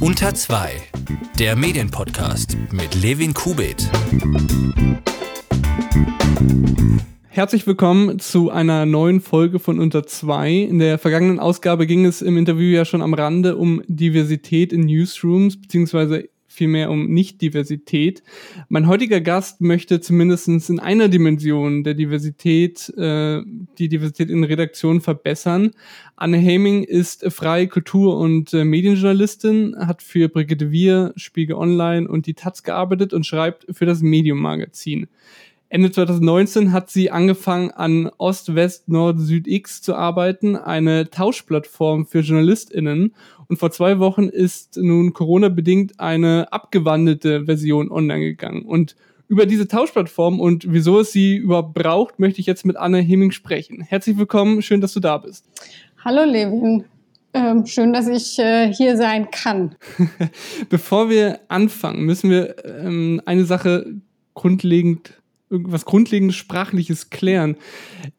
Unter 2, der Medienpodcast mit Levin Kubit. Herzlich willkommen zu einer neuen Folge von Unter 2. In der vergangenen Ausgabe ging es im Interview ja schon am Rande um Diversität in Newsrooms, beziehungsweise vielmehr um Nicht-Diversität. Mein heutiger Gast möchte zumindest in einer Dimension der Diversität, äh, die Diversität in Redaktionen verbessern. Anne Haming ist freie Kultur- und äh, Medienjournalistin, hat für Brigitte Wir, Spiegel Online und die Taz gearbeitet und schreibt für das Medium-Magazin. Ende 2019 hat sie angefangen, an Ost, West, Nord, Süd X zu arbeiten, eine Tauschplattform für JournalistInnen. Und vor zwei Wochen ist nun Corona-bedingt eine abgewandelte Version online gegangen. Und über diese Tauschplattform und wieso es sie überhaupt braucht, möchte ich jetzt mit Anne Hemming sprechen. Herzlich willkommen, schön, dass du da bist. Hallo Levin. Ähm, schön, dass ich äh, hier sein kann. Bevor wir anfangen, müssen wir ähm, eine Sache grundlegend irgendwas grundlegendes Sprachliches klären.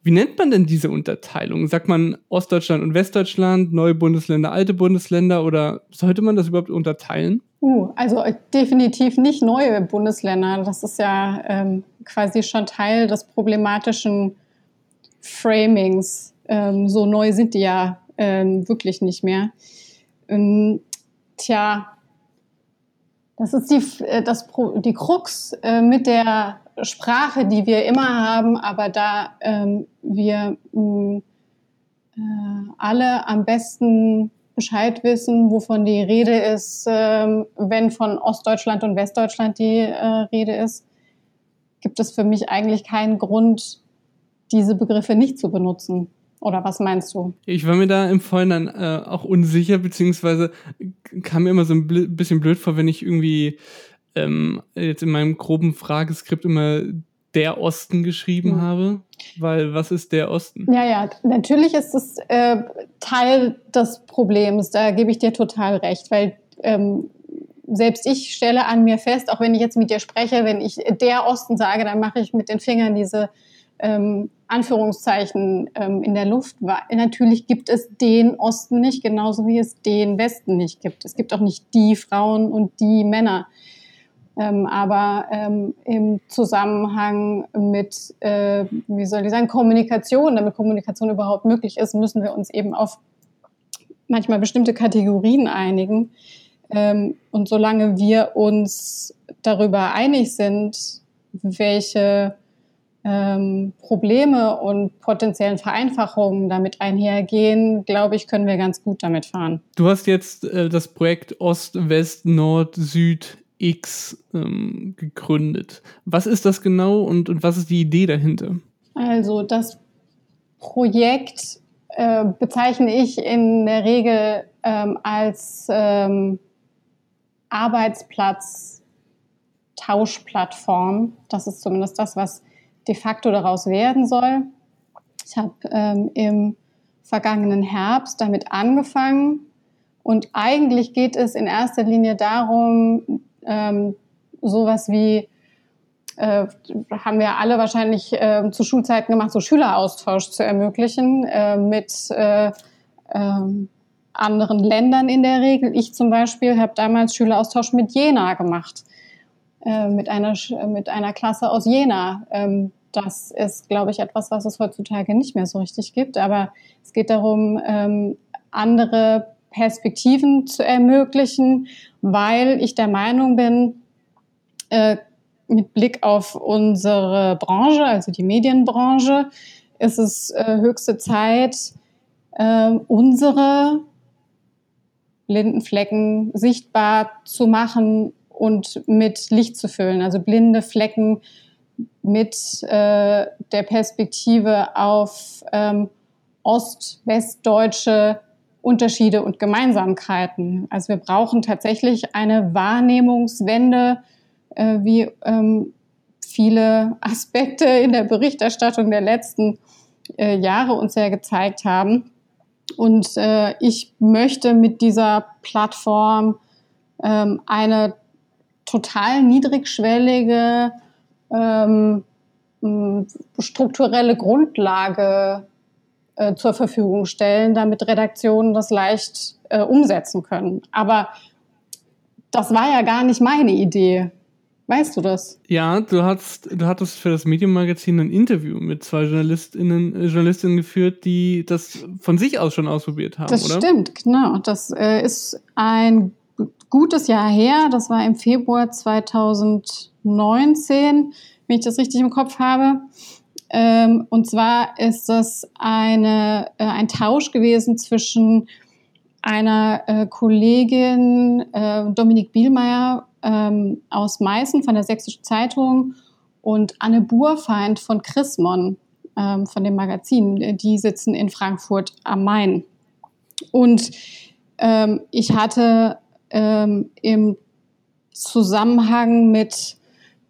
Wie nennt man denn diese Unterteilung? Sagt man Ostdeutschland und Westdeutschland, neue Bundesländer, alte Bundesländer oder sollte man das überhaupt unterteilen? Uh, also äh, definitiv nicht neue Bundesländer. Das ist ja ähm, quasi schon Teil des problematischen Framings. Ähm, so neu sind die ja ähm, wirklich nicht mehr. Ähm, tja, das ist die, äh, das, die Krux äh, mit der Sprache, die wir immer haben, aber da ähm, wir mh, äh, alle am besten Bescheid wissen, wovon die Rede ist, ähm, wenn von Ostdeutschland und Westdeutschland die äh, Rede ist, gibt es für mich eigentlich keinen Grund, diese Begriffe nicht zu benutzen. Oder was meinst du? Ich war mir da im Vorhinein äh, auch unsicher, beziehungsweise kam mir immer so ein bisschen blöd vor, wenn ich irgendwie ähm, jetzt in meinem groben Frageskript immer der Osten geschrieben mhm. habe, weil was ist der Osten? Ja, ja, natürlich ist es äh, Teil des Problems, da gebe ich dir total recht, weil ähm, selbst ich stelle an mir fest, auch wenn ich jetzt mit dir spreche, wenn ich der Osten sage, dann mache ich mit den Fingern diese ähm, Anführungszeichen ähm, in der Luft. Natürlich gibt es den Osten nicht, genauso wie es den Westen nicht gibt. Es gibt auch nicht die Frauen und die Männer. Ähm, aber ähm, im Zusammenhang mit, äh, wie soll ich sagen, Kommunikation, damit Kommunikation überhaupt möglich ist, müssen wir uns eben auf manchmal bestimmte Kategorien einigen. Ähm, und solange wir uns darüber einig sind, welche ähm, Probleme und potenziellen Vereinfachungen damit einhergehen, glaube ich, können wir ganz gut damit fahren. Du hast jetzt äh, das Projekt Ost, West, Nord, Süd X ähm, gegründet. Was ist das genau und, und was ist die Idee dahinter? Also das Projekt äh, bezeichne ich in der Regel ähm, als ähm, Arbeitsplatz Tauschplattform. Das ist zumindest das, was de facto daraus werden soll. Ich habe ähm, im vergangenen Herbst damit angefangen und eigentlich geht es in erster Linie darum, ähm, sowas wie äh, haben wir alle wahrscheinlich äh, zu Schulzeiten gemacht, so Schüleraustausch zu ermöglichen äh, mit äh, ähm, anderen Ländern in der Regel. Ich zum Beispiel habe damals Schüleraustausch mit Jena gemacht, äh, mit, einer, mit einer Klasse aus Jena. Ähm, das ist, glaube ich, etwas, was es heutzutage nicht mehr so richtig gibt. Aber es geht darum, ähm, andere Perspektiven zu ermöglichen, weil ich der Meinung bin, äh, mit Blick auf unsere Branche, also die Medienbranche, ist es äh, höchste Zeit, äh, unsere blinden Flecken sichtbar zu machen und mit Licht zu füllen. Also blinde Flecken mit äh, der Perspektive auf ähm, ost-westdeutsche Unterschiede und Gemeinsamkeiten. Also wir brauchen tatsächlich eine Wahrnehmungswende, äh, wie ähm, viele Aspekte in der Berichterstattung der letzten äh, Jahre uns ja gezeigt haben. Und äh, ich möchte mit dieser Plattform ähm, eine total niedrigschwellige ähm, strukturelle Grundlage äh, zur Verfügung stellen, damit Redaktionen das leicht äh, umsetzen können. Aber das war ja gar nicht meine Idee. Weißt du das? Ja, du hattest, du hattest für das Medium-Magazin ein Interview mit zwei Journalistinnen, äh, Journalistinnen geführt, die das von sich aus schon ausprobiert haben, das oder? Das stimmt, genau. Das äh, ist ein gutes Jahr her. Das war im Februar 2019, wenn ich das richtig im Kopf habe. Ähm, und zwar ist das eine, äh, ein Tausch gewesen zwischen einer äh, Kollegin, äh, Dominik Bielmeier ähm, aus Meißen von der Sächsischen Zeitung und Anne Burfeind von Chrismon ähm, von dem Magazin. Die sitzen in Frankfurt am Main. Und ähm, ich hatte ähm, im Zusammenhang mit,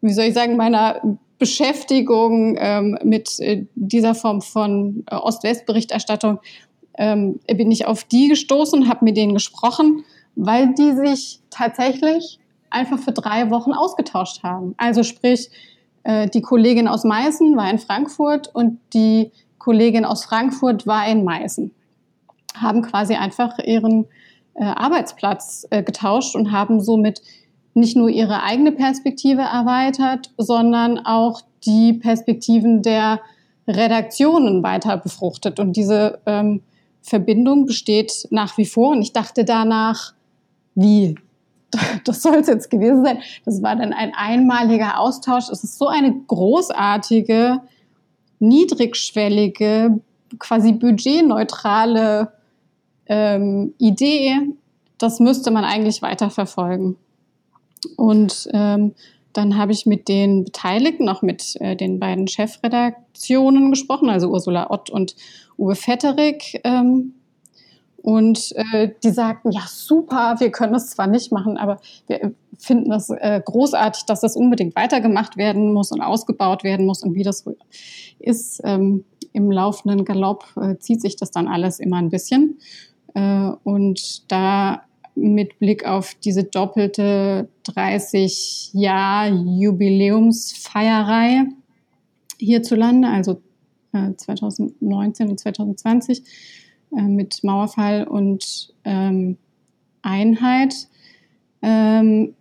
wie soll ich sagen, meiner Beschäftigung ähm, mit äh, dieser Form von äh, Ost-West-Berichterstattung ähm, bin ich auf die gestoßen habe mit denen gesprochen, weil die sich tatsächlich einfach für drei Wochen ausgetauscht haben. Also sprich, äh, die Kollegin aus Meißen war in Frankfurt und die Kollegin aus Frankfurt war in Meißen. Haben quasi einfach ihren äh, Arbeitsplatz äh, getauscht und haben somit nicht nur ihre eigene Perspektive erweitert, sondern auch die Perspektiven der Redaktionen weiter befruchtet. Und diese ähm, Verbindung besteht nach wie vor. Und ich dachte danach, wie? Das soll es jetzt gewesen sein. Das war dann ein einmaliger Austausch. Es ist so eine großartige, niedrigschwellige, quasi budgetneutrale ähm, Idee. Das müsste man eigentlich weiterverfolgen. Und ähm, dann habe ich mit den Beteiligten, auch mit äh, den beiden Chefredaktionen gesprochen, also Ursula Ott und Uwe Vetterik. Ähm, und äh, die sagten, ja, super, wir können das zwar nicht machen, aber wir finden das äh, großartig, dass das unbedingt weitergemacht werden muss und ausgebaut werden muss. Und wie das ist, ähm, im laufenden Galopp äh, zieht sich das dann alles immer ein bisschen. Äh, und da mit Blick auf diese doppelte 30 Jahr Jubiläumsfeierei hierzulande, also äh, 2019 und 2020 äh, mit Mauerfall und ähm, Einheit. Ähm,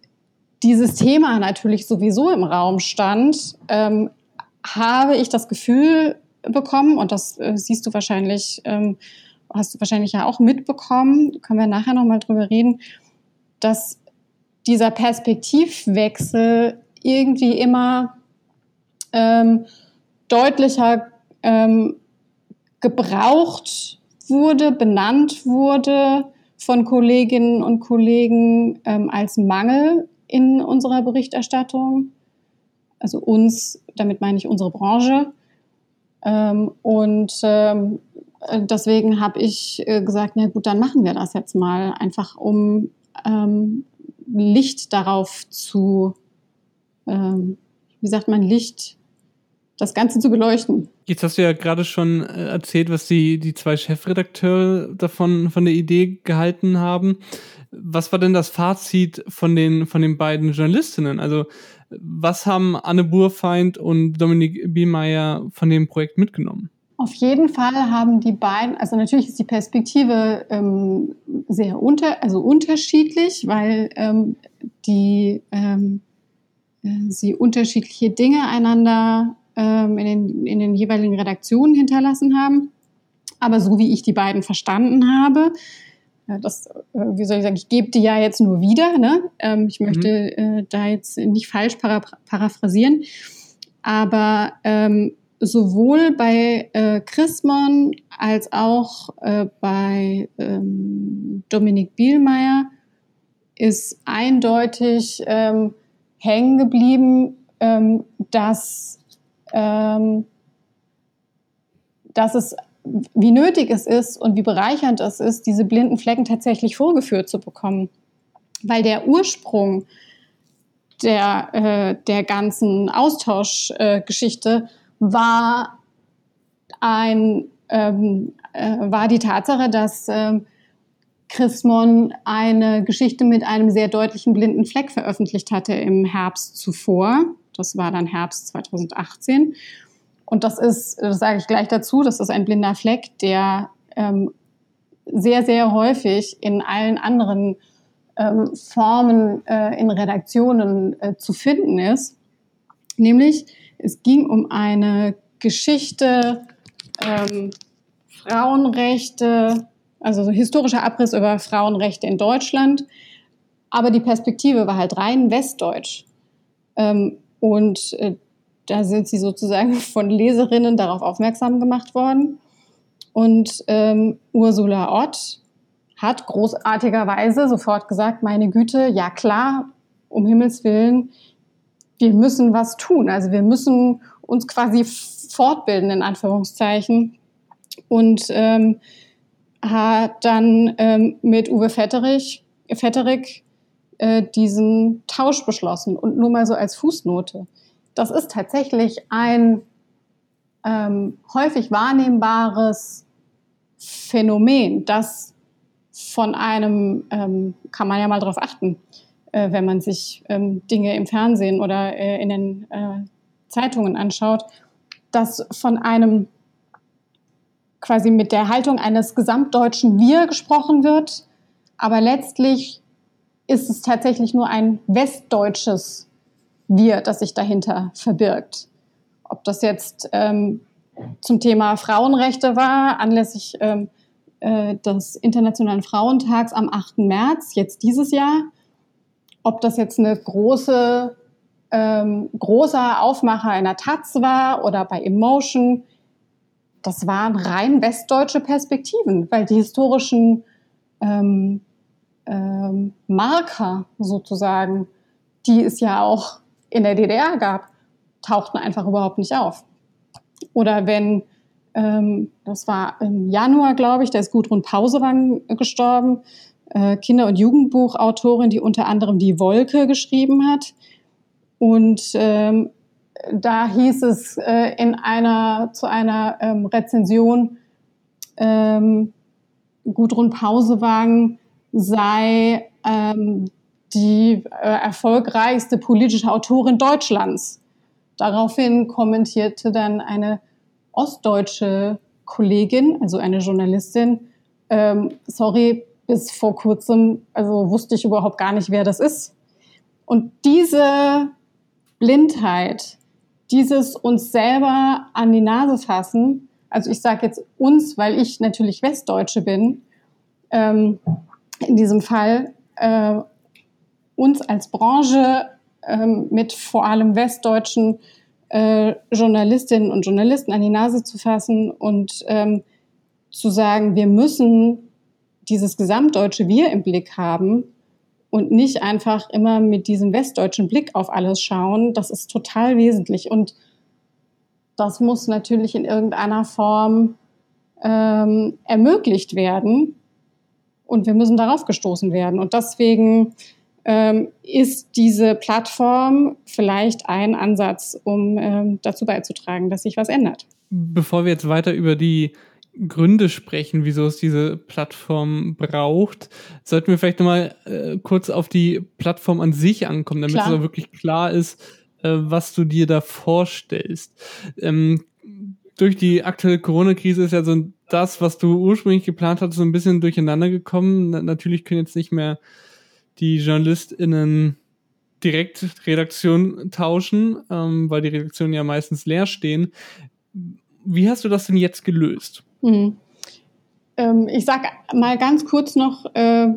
dieses Thema natürlich sowieso im Raum stand, ähm, habe ich das Gefühl bekommen, und das äh, siehst du wahrscheinlich hast du wahrscheinlich ja auch mitbekommen, können wir nachher nochmal drüber reden, dass dieser Perspektivwechsel irgendwie immer ähm, deutlicher ähm, gebraucht wurde, benannt wurde von Kolleginnen und Kollegen ähm, als Mangel in unserer Berichterstattung. Also uns, damit meine ich unsere Branche. Ähm, und ähm, äh, deswegen habe ich äh, gesagt, na gut, dann machen wir das jetzt mal, einfach um ähm, Licht darauf zu, ähm, wie sagt man, Licht, das Ganze zu beleuchten. Jetzt hast du ja gerade schon äh, erzählt, was die, die zwei Chefredakteure davon von der Idee gehalten haben. Was war denn das Fazit von den, von den beiden Journalistinnen? Also, was haben Anne Burfeind und Dominik Bielmeier von dem Projekt mitgenommen? Auf jeden Fall haben die beiden, also natürlich ist die Perspektive ähm, sehr unter, also unterschiedlich, weil ähm, die ähm, äh, sie unterschiedliche Dinge einander ähm, in, den, in den jeweiligen Redaktionen hinterlassen haben. Aber so wie ich die beiden verstanden habe, das, äh, wie soll ich sagen, ich gebe die ja jetzt nur wieder. Ne? Ähm, ich möchte mhm. da jetzt nicht falsch para paraphrasieren. Aber ähm, sowohl bei äh, Chrismon als auch äh, bei ähm, Dominik Bielmeier ist eindeutig ähm, hängen geblieben, ähm, dass, ähm, dass es, wie nötig es ist und wie bereichernd es ist, diese blinden Flecken tatsächlich vorgeführt zu bekommen. Weil der Ursprung der, äh, der ganzen Austauschgeschichte äh, war ein ähm, äh, war die Tatsache, dass ähm, Chrismon eine Geschichte mit einem sehr deutlichen blinden Fleck veröffentlicht hatte im Herbst zuvor. Das war dann Herbst 2018. Und das ist, das sage ich gleich dazu, das ist ein blinder Fleck, der ähm, sehr, sehr häufig in allen anderen ähm, Formen äh, in Redaktionen äh, zu finden ist. Nämlich, es ging um eine Geschichte, ähm, Frauenrechte, also so historischer Abriss über Frauenrechte in Deutschland. Aber die Perspektive war halt rein westdeutsch. Ähm, und äh, da sind sie sozusagen von Leserinnen darauf aufmerksam gemacht worden. Und ähm, Ursula Ott hat großartigerweise sofort gesagt, meine Güte, ja klar, um Himmels willen, wir müssen was tun. Also wir müssen uns quasi fortbilden, in Anführungszeichen. Und ähm, hat dann ähm, mit Uwe Vetterich, Vetterich äh, diesen Tausch beschlossen. Und nur mal so als Fußnote. Das ist tatsächlich ein ähm, häufig wahrnehmbares Phänomen, das von einem, ähm, kann man ja mal darauf achten, äh, wenn man sich ähm, Dinge im Fernsehen oder äh, in den äh, Zeitungen anschaut, dass von einem quasi mit der Haltung eines gesamtdeutschen Wir gesprochen wird, aber letztlich ist es tatsächlich nur ein westdeutsches Wir, das sich dahinter verbirgt. Ob das jetzt ähm, zum Thema Frauenrechte war, anlässlich ähm, äh, des Internationalen Frauentags am 8. März, jetzt dieses Jahr, ob das jetzt eine große, ähm, großer Aufmacher in der Taz war oder bei Emotion, das waren rein westdeutsche Perspektiven, weil die historischen ähm, ähm, Marker sozusagen, die es ja auch in der DDR gab, tauchten einfach überhaupt nicht auf. Oder wenn, ähm, das war im Januar, glaube ich, da ist Gudrun Pausewang gestorben, äh, Kinder- und Jugendbuchautorin, die unter anderem Die Wolke geschrieben hat. Und ähm, da hieß es äh, in einer, zu einer ähm, Rezension, ähm, Gudrun Pausewang sei ähm, die äh, erfolgreichste politische Autorin Deutschlands. Daraufhin kommentierte dann eine ostdeutsche Kollegin, also eine Journalistin, ähm, sorry, bis vor kurzem, also wusste ich überhaupt gar nicht, wer das ist. Und diese Blindheit, dieses uns selber an die Nase fassen, also ich sage jetzt uns, weil ich natürlich Westdeutsche bin, ähm, in diesem Fall äh, uns als Branche ähm, mit vor allem westdeutschen äh, Journalistinnen und Journalisten an die Nase zu fassen und ähm, zu sagen, wir müssen dieses gesamtdeutsche Wir im Blick haben und nicht einfach immer mit diesem westdeutschen Blick auf alles schauen, das ist total wesentlich. Und das muss natürlich in irgendeiner Form ähm, ermöglicht werden. Und wir müssen darauf gestoßen werden. Und deswegen ähm, ist diese Plattform vielleicht ein Ansatz, um ähm, dazu beizutragen, dass sich was ändert. Bevor wir jetzt weiter über die Gründe sprechen, wieso es diese Plattform braucht, sollten wir vielleicht nochmal äh, kurz auf die Plattform an sich ankommen, damit klar. es auch wirklich klar ist, äh, was du dir da vorstellst. Ähm, durch die aktuelle Corona-Krise ist ja so das, was du ursprünglich geplant hattest, so ein bisschen durcheinander gekommen. Na, natürlich können jetzt nicht mehr die JournalistInnen direkt Redaktion tauschen, ähm, weil die Redaktionen ja meistens leer stehen. Wie hast du das denn jetzt gelöst? Hm. Ähm, ich sage mal ganz kurz noch äh,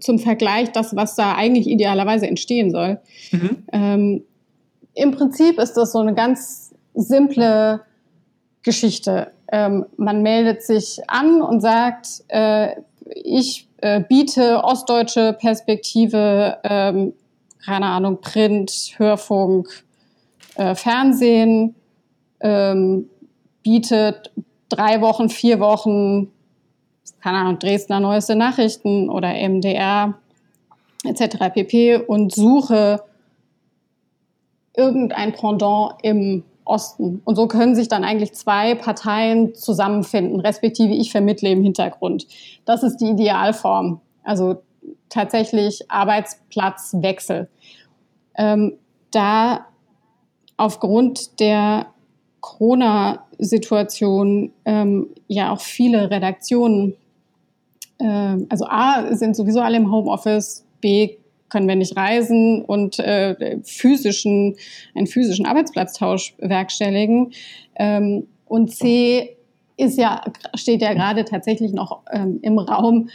zum Vergleich das, was da eigentlich idealerweise entstehen soll. Mhm. Ähm, Im Prinzip ist das so eine ganz simple Geschichte. Ähm, man meldet sich an und sagt, äh, ich äh, biete ostdeutsche Perspektive, ähm, keine Ahnung, Print, Hörfunk, äh, Fernsehen, ähm, bietet drei Wochen, vier Wochen, keine Ahnung, Dresdner Neueste Nachrichten oder MDR etc. pp. und suche irgendein Pendant im Osten. Und so können sich dann eigentlich zwei Parteien zusammenfinden, respektive ich vermittle im Hintergrund. Das ist die Idealform. Also tatsächlich Arbeitsplatzwechsel. Ähm, da aufgrund der Corona-Situation ähm, ja auch viele Redaktionen, äh, also A, sind sowieso alle im Homeoffice, B, können wir nicht reisen und äh, physischen, einen physischen Arbeitsplatztausch bewerkstelligen. Ähm, und C ist ja, steht ja gerade tatsächlich noch ähm, im Raum,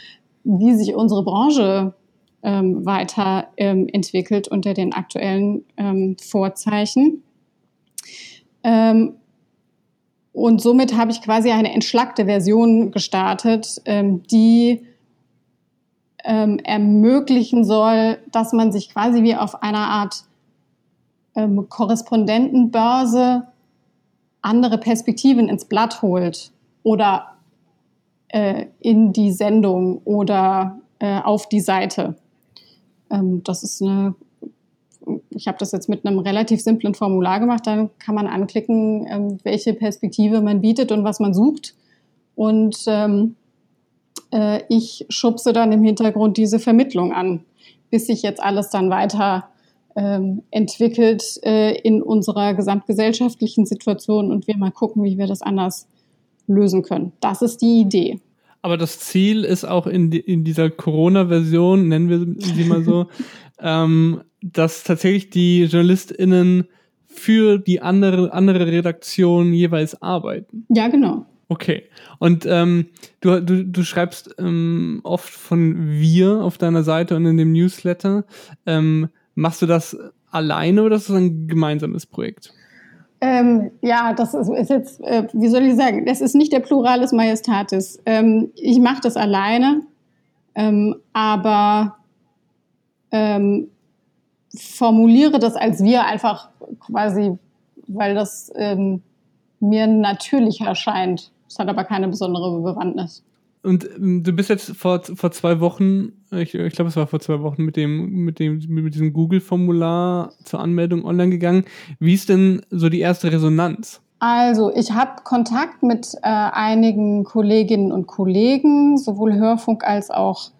wie sich unsere Branche ähm, weiter ähm, entwickelt unter den aktuellen ähm, Vorzeichen. Ähm, und somit habe ich quasi eine entschlackte Version gestartet, ähm, die ähm, ermöglichen soll, dass man sich quasi wie auf einer Art ähm, Korrespondentenbörse andere Perspektiven ins Blatt holt oder äh, in die Sendung oder äh, auf die Seite. Ähm, das ist eine, ich habe das jetzt mit einem relativ simplen Formular gemacht, dann kann man anklicken, ähm, welche Perspektive man bietet und was man sucht. Und ähm, äh, ich schubse dann im Hintergrund diese Vermittlung an, bis sich jetzt alles dann weiter ähm, entwickelt äh, in unserer gesamtgesellschaftlichen Situation und wir mal gucken, wie wir das anders lösen können. Das ist die Idee. Aber das Ziel ist auch in, die, in dieser Corona-Version, nennen wir sie mal so, ähm, dass tatsächlich die JournalistInnen für die andere, andere Redaktion jeweils arbeiten. Ja, genau. Okay. Und ähm, du, du, du schreibst ähm, oft von wir auf deiner Seite und in dem Newsletter. Ähm, machst du das alleine oder ist das ein gemeinsames Projekt? Ähm, ja, das ist, ist jetzt, äh, wie soll ich sagen, das ist nicht der Pluralis Majestatis. Ähm, ich mache das alleine, ähm, aber ähm, formuliere das als wir einfach quasi, weil das ähm, mir natürlich erscheint. Es hat aber keine besondere Bewandtnis. Und ähm, du bist jetzt vor, vor zwei Wochen, ich, ich glaube, es war vor zwei Wochen, mit dem, mit dem, mit diesem Google-Formular zur Anmeldung online gegangen. Wie ist denn so die erste Resonanz? Also, ich habe Kontakt mit äh, einigen Kolleginnen und Kollegen, sowohl Hörfunk als auch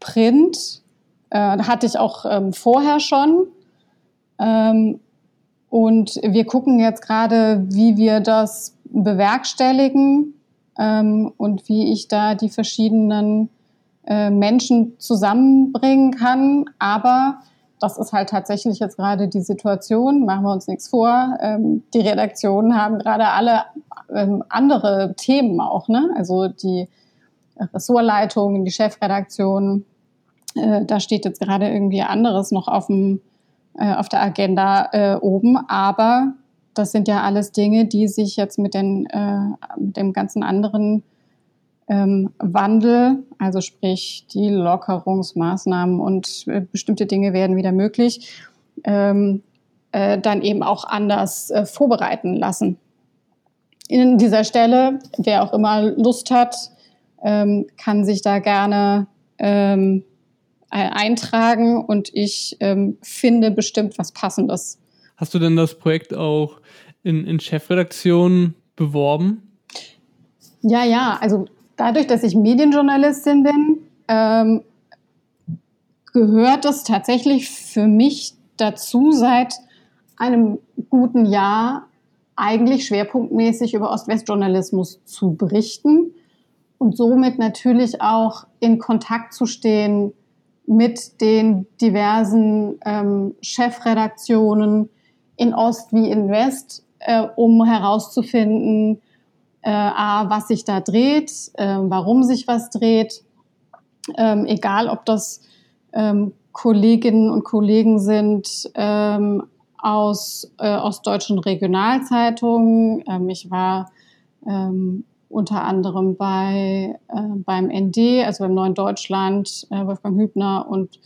Print. Äh, hatte ich auch ähm, vorher schon. Ähm, und wir gucken jetzt gerade, wie wir das bewerkstelligen ähm, und wie ich da die verschiedenen äh, Menschen zusammenbringen kann. Aber das ist halt tatsächlich jetzt gerade die Situation, machen wir uns nichts vor. Ähm, die Redaktionen haben gerade alle ähm, andere Themen auch, ne? Also die Ressortleitungen, die Chefredaktion, äh, da steht jetzt gerade irgendwie anderes noch auf dem äh, auf der Agenda äh, oben, aber das sind ja alles Dinge, die sich jetzt mit, den, äh, mit dem ganzen anderen ähm, Wandel, also sprich die Lockerungsmaßnahmen und äh, bestimmte Dinge werden wieder möglich, ähm, äh, dann eben auch anders vorbereiten lassen. In dieser Stelle, wer auch immer Lust hat, ähm, kann sich da gerne ähm, eintragen und ich ähm, finde bestimmt was Passendes. Hast du denn das Projekt auch in, in Chefredaktion beworben? Ja, ja. Also dadurch, dass ich Medienjournalistin bin, ähm, gehört es tatsächlich für mich dazu, seit einem guten Jahr eigentlich schwerpunktmäßig über Ost-West-Journalismus zu berichten und somit natürlich auch in Kontakt zu stehen mit den diversen ähm, Chefredaktionen, in Ost wie in West, äh, um herauszufinden, äh, A, was sich da dreht, äh, warum sich was dreht. Ähm, egal, ob das ähm, Kolleginnen und Kollegen sind ähm, aus äh, ostdeutschen Regionalzeitungen. Ähm, ich war ähm, unter anderem bei, äh, beim ND, also beim Neuen Deutschland, äh, Wolfgang Hübner und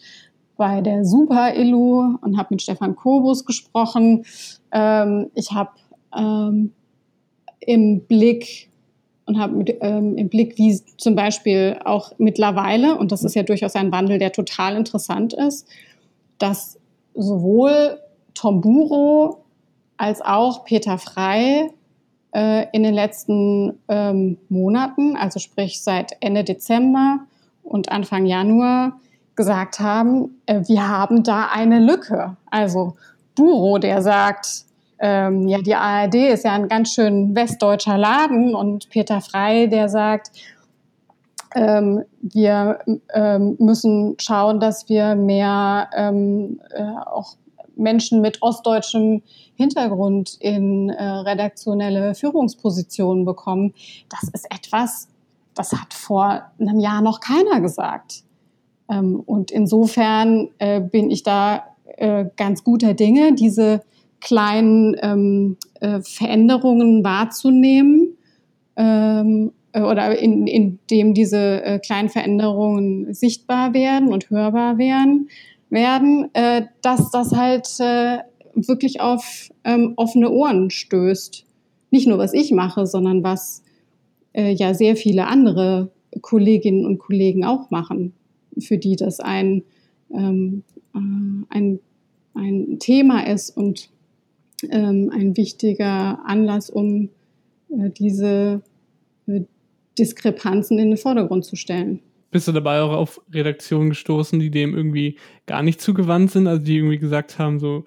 bei der Super Illu und habe mit Stefan Kobus gesprochen. Ähm, ich habe ähm, im Blick und habe ähm, im Blick, wie zum Beispiel auch mittlerweile, und das ist ja durchaus ein Wandel, der total interessant ist, dass sowohl Tom Buro als auch Peter Frei äh, in den letzten ähm, Monaten, also sprich seit Ende Dezember und Anfang Januar, gesagt haben, äh, wir haben da eine Lücke. Also Buro, der sagt, ähm, ja, die ARD ist ja ein ganz schön westdeutscher Laden und Peter Frei, der sagt, ähm, wir ähm, müssen schauen, dass wir mehr ähm, äh, auch Menschen mit ostdeutschem Hintergrund in äh, redaktionelle Führungspositionen bekommen. Das ist etwas, das hat vor einem Jahr noch keiner gesagt. Ähm, und insofern äh, bin ich da äh, ganz guter Dinge, diese kleinen ähm, äh, Veränderungen wahrzunehmen ähm, äh, oder in, in dem diese äh, kleinen Veränderungen sichtbar werden und hörbar werden, werden äh, dass das halt äh, wirklich auf ähm, offene Ohren stößt. Nicht nur, was ich mache, sondern was äh, ja sehr viele andere Kolleginnen und Kollegen auch machen, für die das ein, ähm, äh, ein, ein Thema ist und ähm, ein wichtiger Anlass, um äh, diese äh, Diskrepanzen in den Vordergrund zu stellen. Bist du dabei auch auf Redaktionen gestoßen, die dem irgendwie gar nicht zugewandt sind, also die irgendwie gesagt haben, so,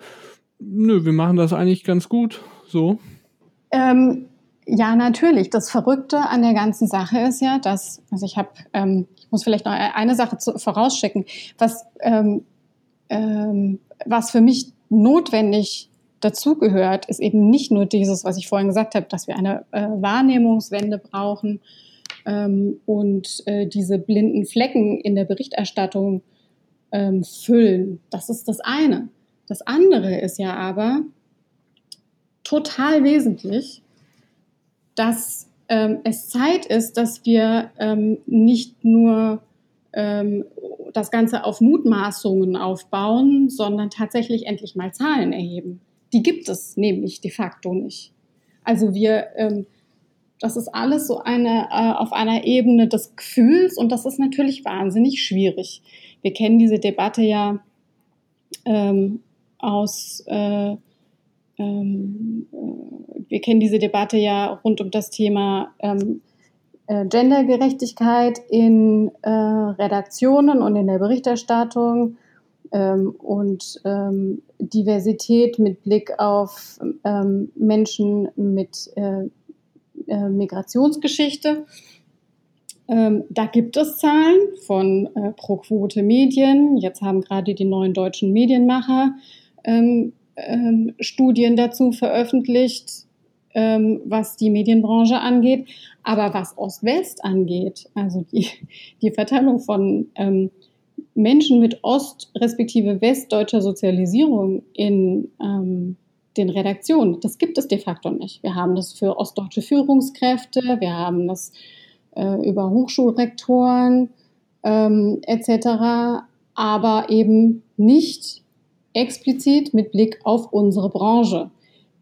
nö, wir machen das eigentlich ganz gut, so? Ähm, ja, natürlich. Das Verrückte an der ganzen Sache ist ja, dass, also ich habe, ähm, ich muss vielleicht noch eine Sache zu, vorausschicken, was, ähm, ähm, was für mich notwendig dazugehört, ist eben nicht nur dieses, was ich vorhin gesagt habe, dass wir eine äh, Wahrnehmungswende brauchen und äh, diese blinden Flecken in der Berichterstattung ähm, füllen. Das ist das eine. Das andere ist ja aber total wesentlich, dass ähm, es Zeit ist, dass wir ähm, nicht nur ähm, das Ganze auf Mutmaßungen aufbauen, sondern tatsächlich endlich mal Zahlen erheben. Die gibt es nämlich de facto nicht. Also wir, ähm, das ist alles so eine äh, auf einer Ebene des Gefühls und das ist natürlich wahnsinnig schwierig. Wir kennen diese Debatte ja ähm, aus äh, ähm, äh, wir kennen diese Debatte ja rund um das Thema ähm, äh, Gendergerechtigkeit in äh, Redaktionen und in der Berichterstattung ähm, und ähm, Diversität mit Blick auf Menschen mit äh, Migrationsgeschichte. Ähm, da gibt es Zahlen von äh, Pro Quote Medien. Jetzt haben gerade die neuen deutschen Medienmacher ähm, ähm, Studien dazu veröffentlicht, ähm, was die Medienbranche angeht. Aber was Ost-West angeht, also die, die Verteilung von ähm, Menschen mit ost- respektive westdeutscher Sozialisierung in ähm, den Redaktionen, das gibt es de facto nicht. Wir haben das für ostdeutsche Führungskräfte, wir haben das äh, über Hochschulrektoren ähm, etc., aber eben nicht explizit mit Blick auf unsere Branche.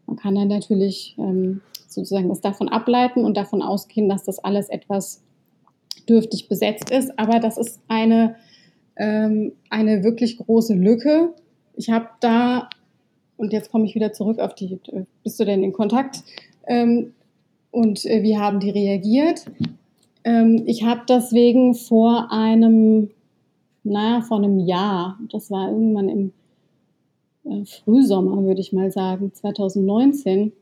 Man kann dann natürlich ähm, sozusagen das davon ableiten und davon ausgehen, dass das alles etwas dürftig besetzt ist, aber das ist eine, ähm, eine wirklich große Lücke. Ich habe da, und jetzt komme ich wieder zurück auf die, bist du denn in Kontakt? Ähm, und äh, wie haben die reagiert? Ähm, ich habe deswegen vor einem, naja, vor einem Jahr, das war irgendwann im äh, Frühsommer, würde ich mal sagen, 2019,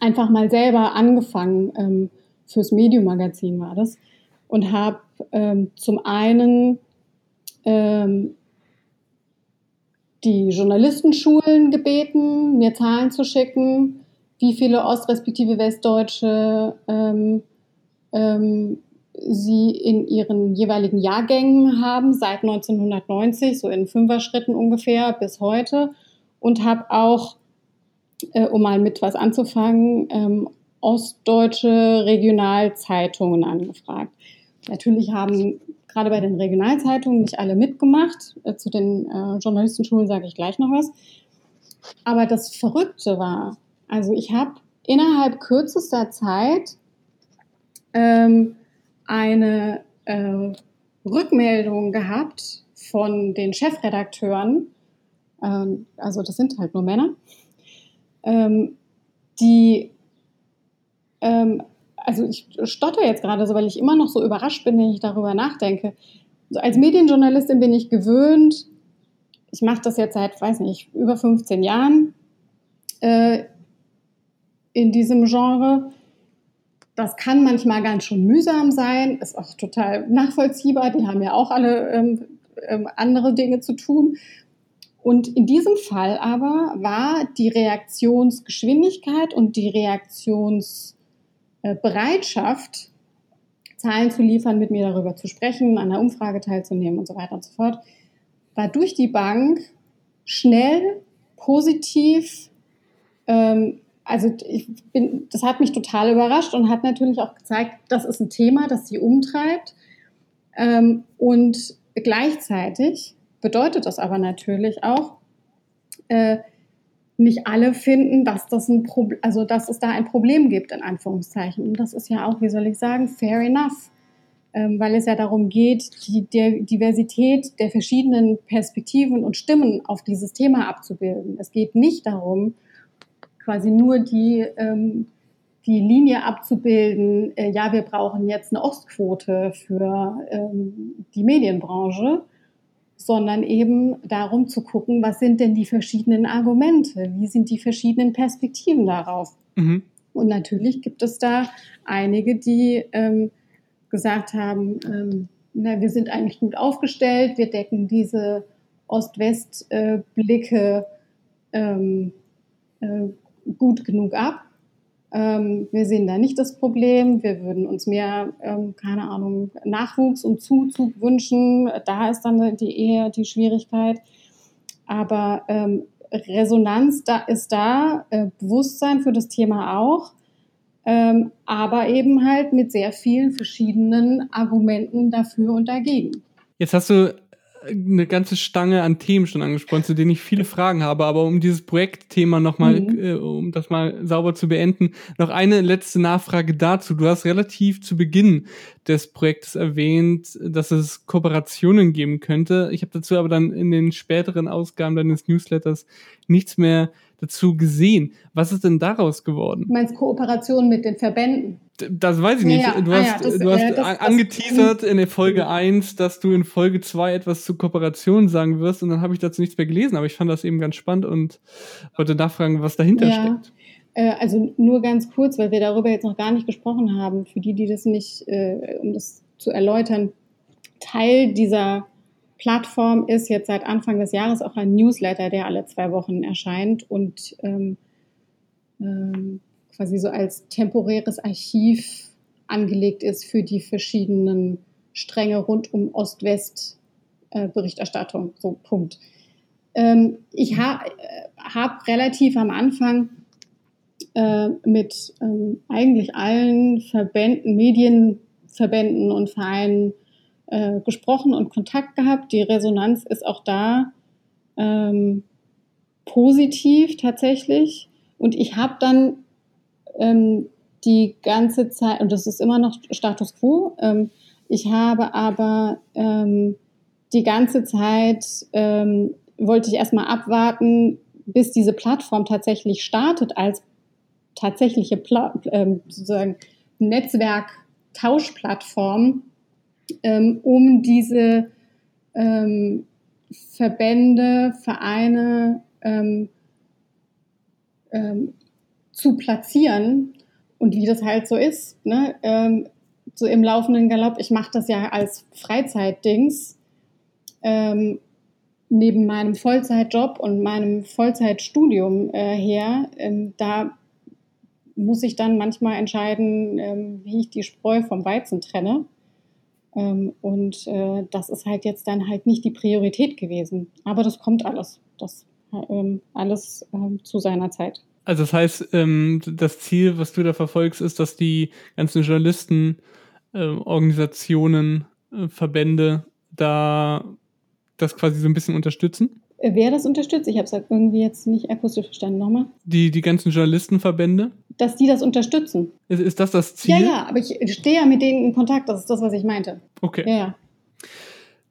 einfach mal selber angefangen, ähm, fürs Medium-Magazin war das, und habe zum einen die Journalistenschulen gebeten, mir Zahlen zu schicken, wie viele Ost- respektive Westdeutsche ähm, ähm, sie in ihren jeweiligen Jahrgängen haben, seit 1990, so in Fünfer-Schritten ungefähr bis heute. Und habe auch, äh, um mal mit was anzufangen, ähm, ostdeutsche Regionalzeitungen angefragt. Natürlich haben gerade bei den Regionalzeitungen nicht alle mitgemacht. Äh, zu den äh, Journalistenschulen sage ich gleich noch was. Aber das Verrückte war, also ich habe innerhalb kürzester Zeit ähm, eine äh, Rückmeldung gehabt von den Chefredakteuren, ähm, also das sind halt nur Männer, ähm, die, ähm, also ich stotter jetzt gerade so, weil ich immer noch so überrascht bin, wenn ich darüber nachdenke. Also als Medienjournalistin bin ich gewöhnt, ich mache das jetzt seit, weiß nicht, über 15 Jahren, äh, in diesem Genre. Das kann manchmal ganz schön mühsam sein, ist auch total nachvollziehbar. Die haben ja auch alle ähm, ähm, andere Dinge zu tun. Und in diesem Fall aber war die Reaktionsgeschwindigkeit und die Reaktionsbereitschaft, Zahlen zu liefern, mit mir darüber zu sprechen, an der Umfrage teilzunehmen und so weiter und so fort, war durch die Bank schnell, positiv. Ähm, also ich bin, das hat mich total überrascht und hat natürlich auch gezeigt, das ist ein Thema, das sie umtreibt. Ähm, und gleichzeitig bedeutet das aber natürlich auch, äh, nicht alle finden, dass das ein Problem, also dass es da ein Problem gibt, in Anführungszeichen. Und das ist ja auch, wie soll ich sagen, fair enough. Ähm, weil es ja darum geht, die der Diversität der verschiedenen Perspektiven und Stimmen auf dieses Thema abzubilden. Es geht nicht darum, quasi nur die, ähm, die Linie abzubilden, äh, ja, wir brauchen jetzt eine Ostquote für ähm, die Medienbranche, sondern eben darum zu gucken, was sind denn die verschiedenen Argumente, wie sind die verschiedenen Perspektiven darauf. Mhm. Und natürlich gibt es da einige, die ähm, gesagt haben, ähm, na, wir sind eigentlich gut aufgestellt, wir decken diese Ost-West-Blicke ähm, äh, gut genug ab. Ähm, wir sehen da nicht das Problem. Wir würden uns mehr, ähm, keine Ahnung, Nachwuchs und Zuzug wünschen. Da ist dann die eher die Schwierigkeit. Aber ähm, Resonanz da ist da, äh, Bewusstsein für das Thema auch, ähm, aber eben halt mit sehr vielen verschiedenen Argumenten dafür und dagegen. Jetzt hast du eine ganze Stange an Themen schon angesprochen, zu denen ich viele Fragen habe. Aber um dieses Projektthema nochmal, mhm. äh, um das mal sauber zu beenden, noch eine letzte Nachfrage dazu. Du hast relativ zu Beginn des Projektes erwähnt, dass es Kooperationen geben könnte. Ich habe dazu aber dann in den späteren Ausgaben deines Newsletters nichts mehr dazu gesehen. Was ist denn daraus geworden? Du meinst Kooperation mit den Verbänden? Das weiß ich nicht. Ja, du ah hast, ja, das, du hast äh, das, angeteasert das, in der Folge 1, dass du in Folge 2 etwas zu Kooperation sagen wirst und dann habe ich dazu nichts mehr gelesen, aber ich fand das eben ganz spannend und wollte nachfragen, was dahinter ja. steckt. Äh, also nur ganz kurz, weil wir darüber jetzt noch gar nicht gesprochen haben, für die, die das nicht, äh, um das zu erläutern, Teil dieser Plattform ist jetzt seit Anfang des Jahres auch ein Newsletter, der alle zwei Wochen erscheint und ähm, ähm, quasi so als temporäres Archiv angelegt ist für die verschiedenen Stränge rund um Ost-West-Berichterstattung. Äh, so, Punkt. Ähm, ich ha äh, habe relativ am Anfang äh, mit ähm, eigentlich allen Verbänden, Medienverbänden und Vereinen äh, gesprochen und Kontakt gehabt. Die Resonanz ist auch da ähm, positiv tatsächlich. Und ich habe dann ähm, die ganze Zeit, und das ist immer noch Status quo, ähm, ich habe aber ähm, die ganze Zeit, ähm, wollte ich erstmal abwarten, bis diese Plattform tatsächlich startet als tatsächliche Pla ähm, sozusagen Netzwerk-Tauschplattform ähm, um diese ähm, Verbände, Vereine ähm, ähm, zu platzieren und wie das halt so ist. Ne? Ähm, so im laufenden Galopp, ich mache das ja als Freizeitdings ähm, neben meinem Vollzeitjob und meinem Vollzeitstudium äh, her. Da muss ich dann manchmal entscheiden, ähm, wie ich die Spreu vom Weizen trenne. Ähm, und äh, das ist halt jetzt dann halt nicht die Priorität gewesen. Aber das kommt alles. Das ähm, alles ähm, zu seiner Zeit. Also das heißt, ähm, das Ziel, was du da verfolgst, ist, dass die ganzen Journalisten, äh, Organisationen, äh, Verbände da das quasi so ein bisschen unterstützen? Wer das unterstützt? Ich habe es halt irgendwie jetzt nicht akustisch verstanden. Nochmal. Die, die ganzen Journalistenverbände? Dass die das unterstützen. Ist, ist das das Ziel? Ja, ja, aber ich stehe ja mit denen in Kontakt. Das ist das, was ich meinte. Okay. Ja, ja.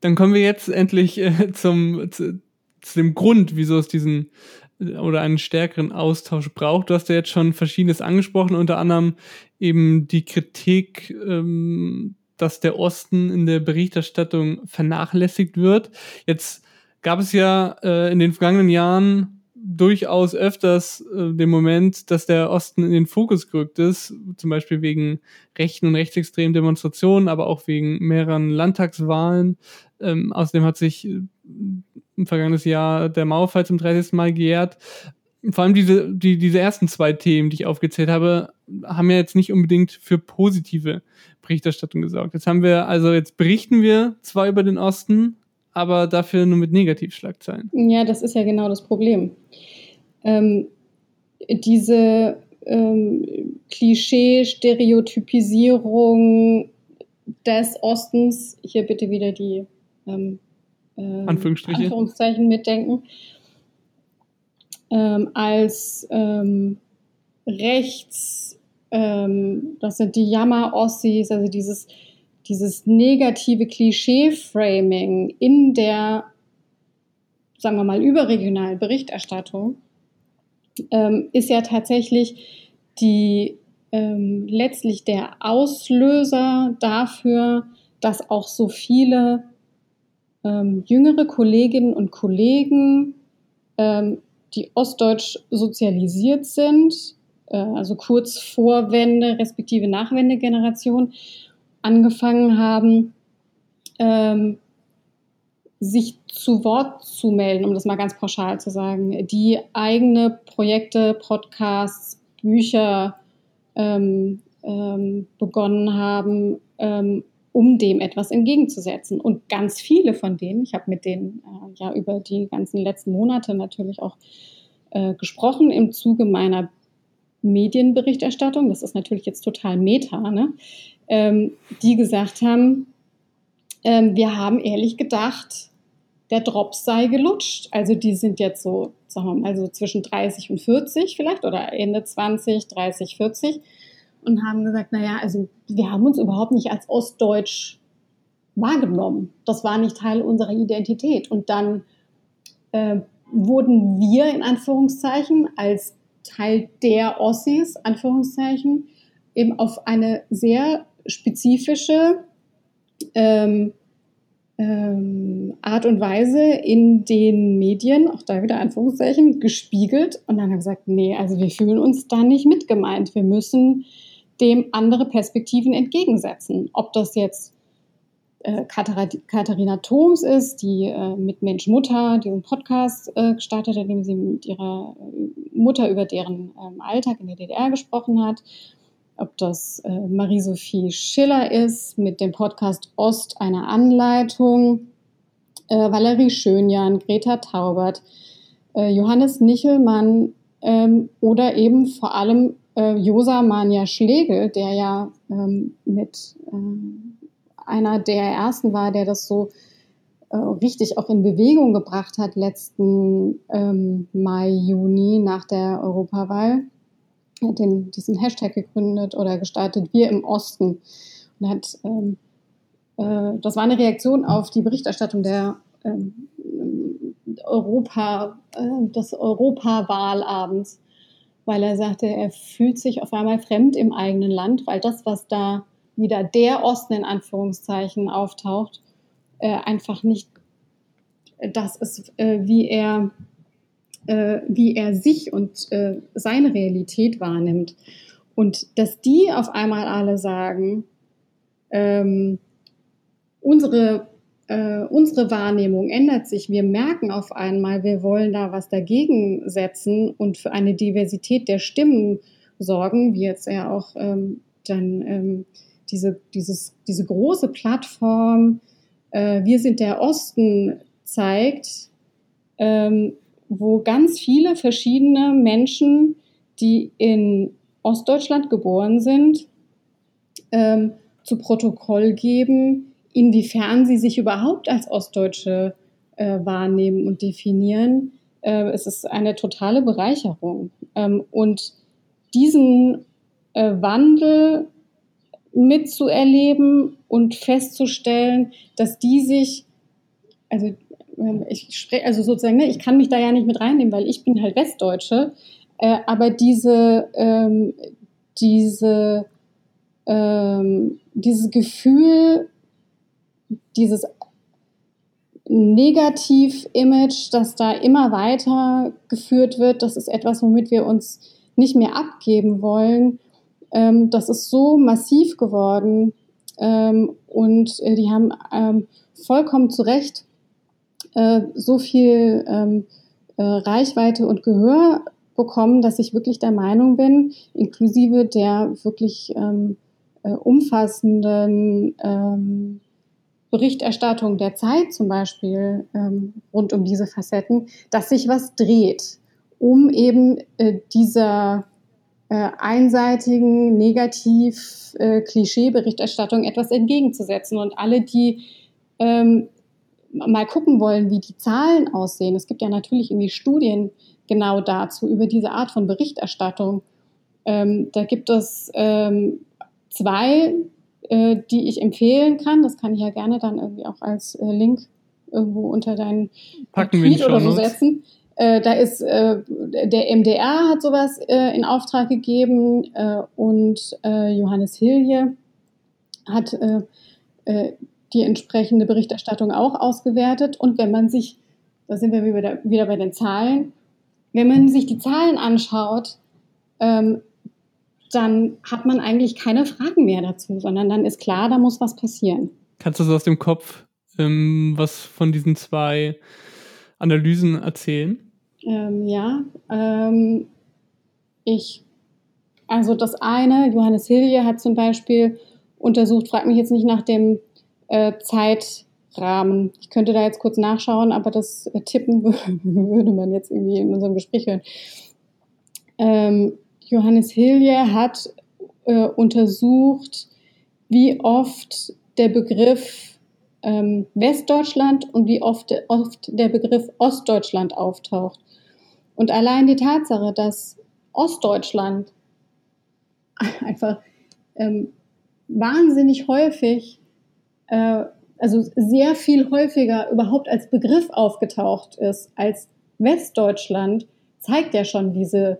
Dann kommen wir jetzt endlich äh, zum, zu, zu, dem Grund, wieso es diesen äh, oder einen stärkeren Austausch braucht. Du hast ja jetzt schon Verschiedenes angesprochen, unter anderem eben die Kritik, ähm, dass der Osten in der Berichterstattung vernachlässigt wird. Jetzt gab es ja äh, in den vergangenen Jahren durchaus öfters äh, den Moment, dass der Osten in den Fokus gerückt ist, zum Beispiel wegen rechten und rechtsextremen Demonstrationen, aber auch wegen mehreren Landtagswahlen. Ähm, außerdem hat sich äh, im vergangenen Jahr der Mauerfall zum 30. Mal gejährt. Vor allem diese, die, diese ersten zwei Themen, die ich aufgezählt habe, haben ja jetzt nicht unbedingt für positive Berichterstattung gesorgt. Jetzt haben wir, also jetzt berichten wir zwar über den Osten, aber dafür nur mit Negativschlagzeilen. Ja, das ist ja genau das Problem. Ähm, diese ähm, Klischee-Stereotypisierung des Ostens, hier bitte wieder die ähm, äh. Anführungszeichen mitdenken, ähm, als ähm, rechts, ähm, das sind die Jammer-Ossis, also dieses, dieses negative Klischee-Framing in der, sagen wir mal, überregionalen Berichterstattung, ähm, ist ja tatsächlich die ähm, letztlich der Auslöser dafür, dass auch so viele ähm, jüngere Kolleginnen und Kollegen ähm, die ostdeutsch sozialisiert sind, äh, also kurz vor Wende respektive Nachwendegeneration, angefangen haben, ähm, sich zu Wort zu melden, um das mal ganz pauschal zu sagen, die eigene Projekte, Podcasts, Bücher ähm, ähm, begonnen haben, ähm, um dem etwas entgegenzusetzen. Und ganz viele von denen, ich habe mit denen äh, ja über die ganzen letzten Monate natürlich auch äh, gesprochen im Zuge meiner Medienberichterstattung, das ist natürlich jetzt total meta, ne? Ähm, die gesagt haben, ähm, wir haben ehrlich gedacht, der Drops sei gelutscht. Also die sind jetzt so, sagen wir mal, so zwischen 30 und 40 vielleicht oder Ende 20, 30, 40 und haben gesagt, naja, also wir haben uns überhaupt nicht als Ostdeutsch wahrgenommen. Das war nicht Teil unserer Identität. Und dann äh, wurden wir in Anführungszeichen als Teil der Ossis, Anführungszeichen, eben auf eine sehr spezifische ähm, ähm, Art und Weise in den Medien, auch da wieder Anführungszeichen, gespiegelt. Und dann haben wir gesagt, nee, also wir fühlen uns da nicht mitgemeint. Wir müssen dem andere Perspektiven entgegensetzen. Ob das jetzt äh, Katharina Thoms ist, die äh, mit Mensch Mutter diesen Podcast äh, gestartet hat, in dem sie mit ihrer Mutter über deren ähm, Alltag in der DDR gesprochen hat. Ob das äh, Marie-Sophie Schiller ist mit dem Podcast Ost eine Anleitung, äh, Valerie Schönjan, Greta Taubert, Johannes Nichelmann ähm, oder eben vor allem äh, Josa Manja Schlegel, der ja ähm, mit äh, einer der ersten war, der das so äh, richtig auch in Bewegung gebracht hat letzten ähm, Mai, Juni nach der Europawahl. Den, diesen Hashtag gegründet oder gestartet, wir im Osten. Und hat, ähm, äh, das war eine Reaktion auf die Berichterstattung der ähm, Europa, äh, des Europawahlabends weil er sagte, er fühlt sich auf einmal fremd im eigenen Land, weil das, was da wieder der Osten in Anführungszeichen auftaucht, äh, einfach nicht das ist, äh, wie er äh, wie er sich und äh, seine Realität wahrnimmt. Und dass die auf einmal alle sagen, ähm, unsere äh, unsere Wahrnehmung ändert sich. Wir merken auf einmal, wir wollen da was dagegen setzen und für eine Diversität der Stimmen sorgen, wie jetzt ja auch ähm, dann ähm, diese, dieses, diese große Plattform äh, Wir sind der Osten zeigt, ähm, wo ganz viele verschiedene Menschen, die in Ostdeutschland geboren sind, ähm, zu Protokoll geben, inwiefern sie sich überhaupt als Ostdeutsche äh, wahrnehmen und definieren. Äh, es ist eine totale Bereicherung. Ähm, und diesen äh, Wandel mitzuerleben und festzustellen, dass die sich, also ich spreche, also sozusagen, ne, ich kann mich da ja nicht mit reinnehmen, weil ich bin halt Westdeutsche, äh, aber diese, ähm, diese, ähm, dieses Gefühl, dieses Negativ-Image, das da immer weiter geführt wird. Das ist etwas, womit wir uns nicht mehr abgeben wollen. Ähm, das ist so massiv geworden ähm, und äh, die haben ähm, vollkommen zu Recht äh, so viel ähm, äh, Reichweite und Gehör bekommen, dass ich wirklich der Meinung bin, inklusive der wirklich ähm, äh, umfassenden ähm, Berichterstattung der Zeit zum Beispiel ähm, rund um diese Facetten, dass sich was dreht, um eben äh, dieser äh, einseitigen Negativ-Klischee-Berichterstattung äh, etwas entgegenzusetzen. Und alle, die ähm, mal gucken wollen, wie die Zahlen aussehen, es gibt ja natürlich irgendwie Studien genau dazu, über diese Art von Berichterstattung. Ähm, da gibt es ähm, zwei äh, die ich empfehlen kann. Das kann ich ja gerne dann irgendwie auch als äh, Link irgendwo unter deinen Packen Tweet oder so setzen. Äh, da ist äh, der MDR hat sowas äh, in Auftrag gegeben äh, und äh, Johannes Hilje hat äh, äh, die entsprechende Berichterstattung auch ausgewertet. Und wenn man sich, da sind wir wieder, wieder bei den Zahlen, wenn man sich die Zahlen anschaut, ähm, dann hat man eigentlich keine Fragen mehr dazu, sondern dann ist klar, da muss was passieren. Kannst du so aus dem Kopf ähm, was von diesen zwei Analysen erzählen? Ähm, ja, ähm, ich, also das eine, Johannes Hilje hat zum Beispiel untersucht, frag mich jetzt nicht nach dem äh, Zeitrahmen. Ich könnte da jetzt kurz nachschauen, aber das äh, Tippen würde man jetzt irgendwie in unserem Gespräch hören. Ähm, Johannes Hilje hat äh, untersucht, wie oft der Begriff ähm, Westdeutschland und wie oft, oft der Begriff Ostdeutschland auftaucht. Und allein die Tatsache, dass Ostdeutschland einfach ähm, wahnsinnig häufig, äh, also sehr viel häufiger überhaupt als Begriff aufgetaucht ist als Westdeutschland, zeigt ja schon diese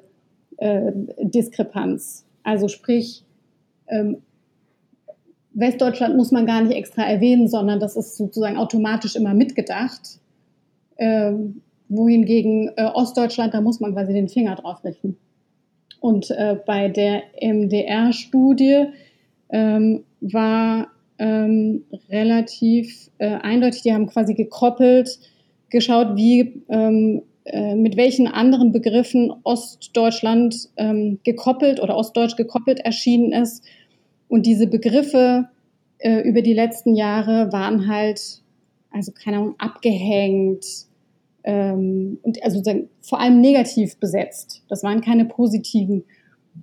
äh, Diskrepanz. Also sprich, ähm, Westdeutschland muss man gar nicht extra erwähnen, sondern das ist sozusagen automatisch immer mitgedacht. Ähm, wohingegen äh, Ostdeutschland, da muss man quasi den Finger drauf richten. Und äh, bei der MDR-Studie ähm, war ähm, relativ äh, eindeutig, die haben quasi gekoppelt, geschaut, wie ähm, äh, mit welchen anderen Begriffen Ostdeutschland ähm, gekoppelt oder Ostdeutsch gekoppelt erschienen ist. Und diese Begriffe äh, über die letzten Jahre waren halt, also keine Ahnung, abgehängt ähm, und also vor allem negativ besetzt. Das waren keine positiven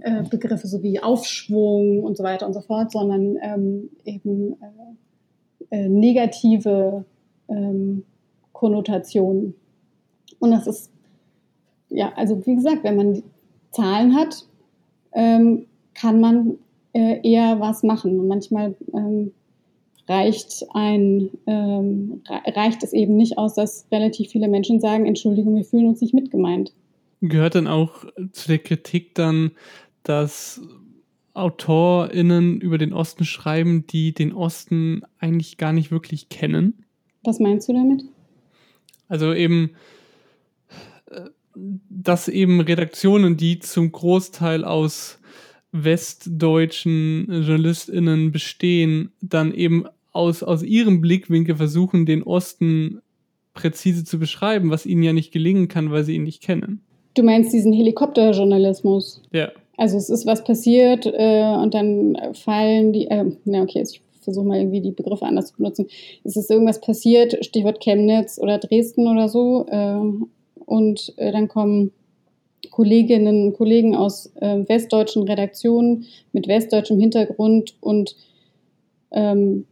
äh, Begriffe, so wie Aufschwung und so weiter und so fort, sondern ähm, eben äh, äh, negative ähm, Konnotationen. Und das ist, ja, also wie gesagt, wenn man Zahlen hat, ähm, kann man äh, eher was machen. Und manchmal ähm, reicht ein, ähm, reicht es eben nicht aus, dass relativ viele Menschen sagen, Entschuldigung, wir fühlen uns nicht mitgemeint. Gehört dann auch zu der Kritik dann, dass AutorInnen über den Osten schreiben, die den Osten eigentlich gar nicht wirklich kennen? Was meinst du damit? Also eben, dass eben Redaktionen, die zum Großteil aus westdeutschen JournalistInnen bestehen, dann eben aus, aus ihrem Blickwinkel versuchen, den Osten präzise zu beschreiben, was ihnen ja nicht gelingen kann, weil sie ihn nicht kennen. Du meinst diesen Helikopterjournalismus? Ja. Also es ist was passiert äh, und dann fallen die, äh, na okay, ich versuche mal irgendwie die Begriffe anders zu benutzen. Es ist irgendwas passiert, Stichwort Chemnitz oder Dresden oder so, äh, und äh, dann kommen Kolleginnen und Kollegen aus äh, westdeutschen Redaktionen mit westdeutschem Hintergrund und ähm,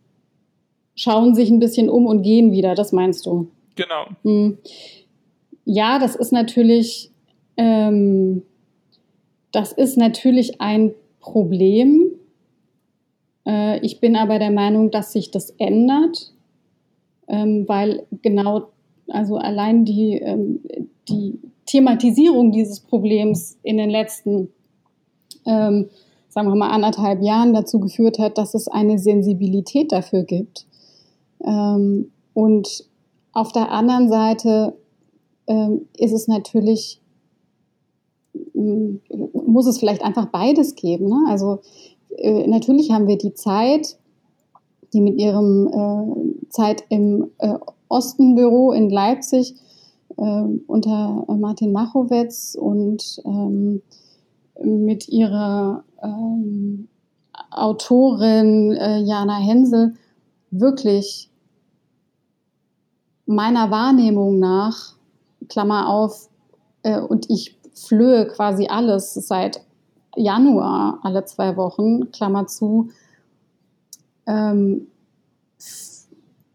schauen sich ein bisschen um und gehen wieder. Das meinst du? Genau. Hm. Ja, das ist natürlich, ähm, das ist natürlich ein Problem. Äh, ich bin aber der Meinung, dass sich das ändert, ähm, weil genau also allein die, ähm, die Thematisierung dieses Problems in den letzten, ähm, sagen wir mal, anderthalb Jahren dazu geführt hat, dass es eine Sensibilität dafür gibt. Und auf der anderen Seite ist es natürlich, muss es vielleicht einfach beides geben. Ne? Also äh, natürlich haben wir die Zeit, die mit ihrem äh, Zeit im äh, Ostenbüro in Leipzig äh, unter Martin Machowetz und ähm, mit ihrer ähm, Autorin äh, Jana Hensel wirklich meiner Wahrnehmung nach, Klammer auf, äh, und ich flöhe quasi alles seit Januar alle zwei Wochen, Klammer zu, ähm,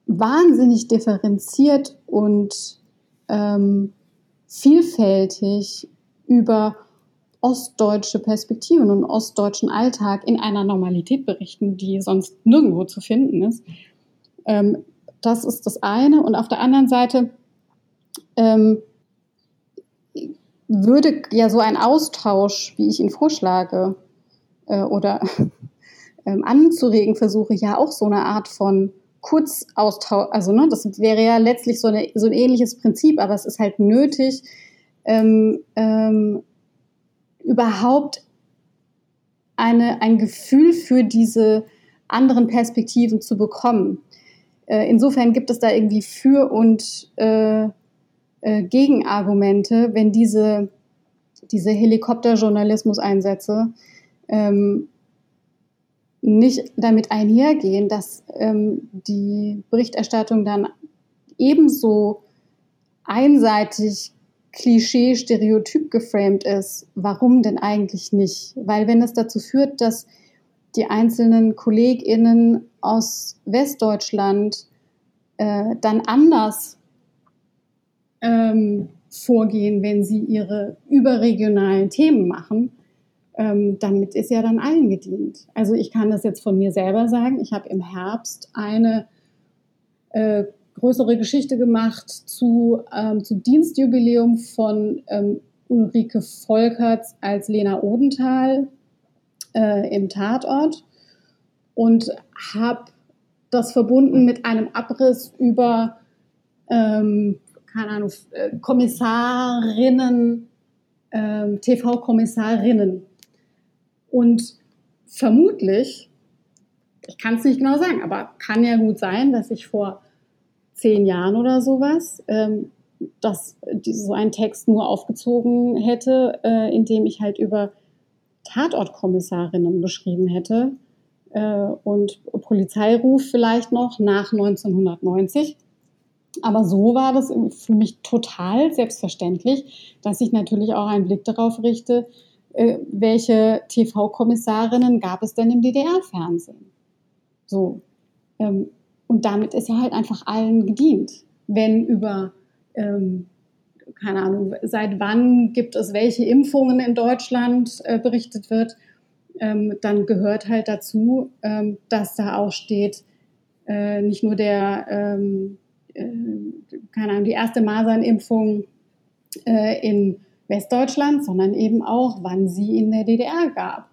wahnsinnig differenziert und ähm, vielfältig über ostdeutsche Perspektiven und ostdeutschen Alltag in einer Normalität berichten, die sonst nirgendwo zu finden ist. Ähm, das ist das eine. Und auf der anderen Seite ähm, würde ja so ein Austausch, wie ich ihn vorschlage, äh, oder ähm, anzuregen versuche, ja auch so eine Art von Kurzaustausch, also ne, das wäre ja letztlich so, eine, so ein ähnliches Prinzip, aber es ist halt nötig, ähm, ähm, überhaupt eine, ein Gefühl für diese anderen Perspektiven zu bekommen. Äh, insofern gibt es da irgendwie Für- und äh, äh, Gegenargumente, wenn diese, diese Helikopterjournalismus-Einsätze ähm, nicht damit einhergehen, dass ähm, die Berichterstattung dann ebenso einseitig Klischee, Stereotyp geframed ist, warum denn eigentlich nicht? Weil wenn es dazu führt, dass die einzelnen KollegInnen aus Westdeutschland äh, dann anders ähm, vorgehen, wenn sie ihre überregionalen Themen machen, ähm, damit ist ja dann allen gedient. Also ich kann das jetzt von mir selber sagen. Ich habe im Herbst eine äh, größere Geschichte gemacht zu, ähm, zu Dienstjubiläum von ähm, Ulrike Volkerts als Lena Odenthal äh, im Tatort und habe das verbunden mit einem Abriss über, ähm, keine Ahnung, äh, Kommissarinnen, äh, TV-Kommissarinnen. Und vermutlich, ich kann es nicht genau sagen, aber kann ja gut sein, dass ich vor zehn Jahren oder sowas, ähm, dass so ein Text nur aufgezogen hätte, äh, indem ich halt über Tatortkommissarinnen beschrieben hätte äh, und Polizeiruf vielleicht noch nach 1990. Aber so war das für mich total selbstverständlich, dass ich natürlich auch einen Blick darauf richte, äh, welche TV-Kommissarinnen gab es denn im DDR-Fernsehen. So. Ähm, und damit ist ja halt einfach allen gedient, wenn über, ähm, keine Ahnung, seit wann gibt es welche Impfungen in Deutschland äh, berichtet wird, ähm, dann gehört halt dazu, dass da auch steht, äh, nicht nur der, keine Ahnung, die erste Masernimpfung äh, in Westdeutschland, sondern eben auch, wann sie in der DDR gab.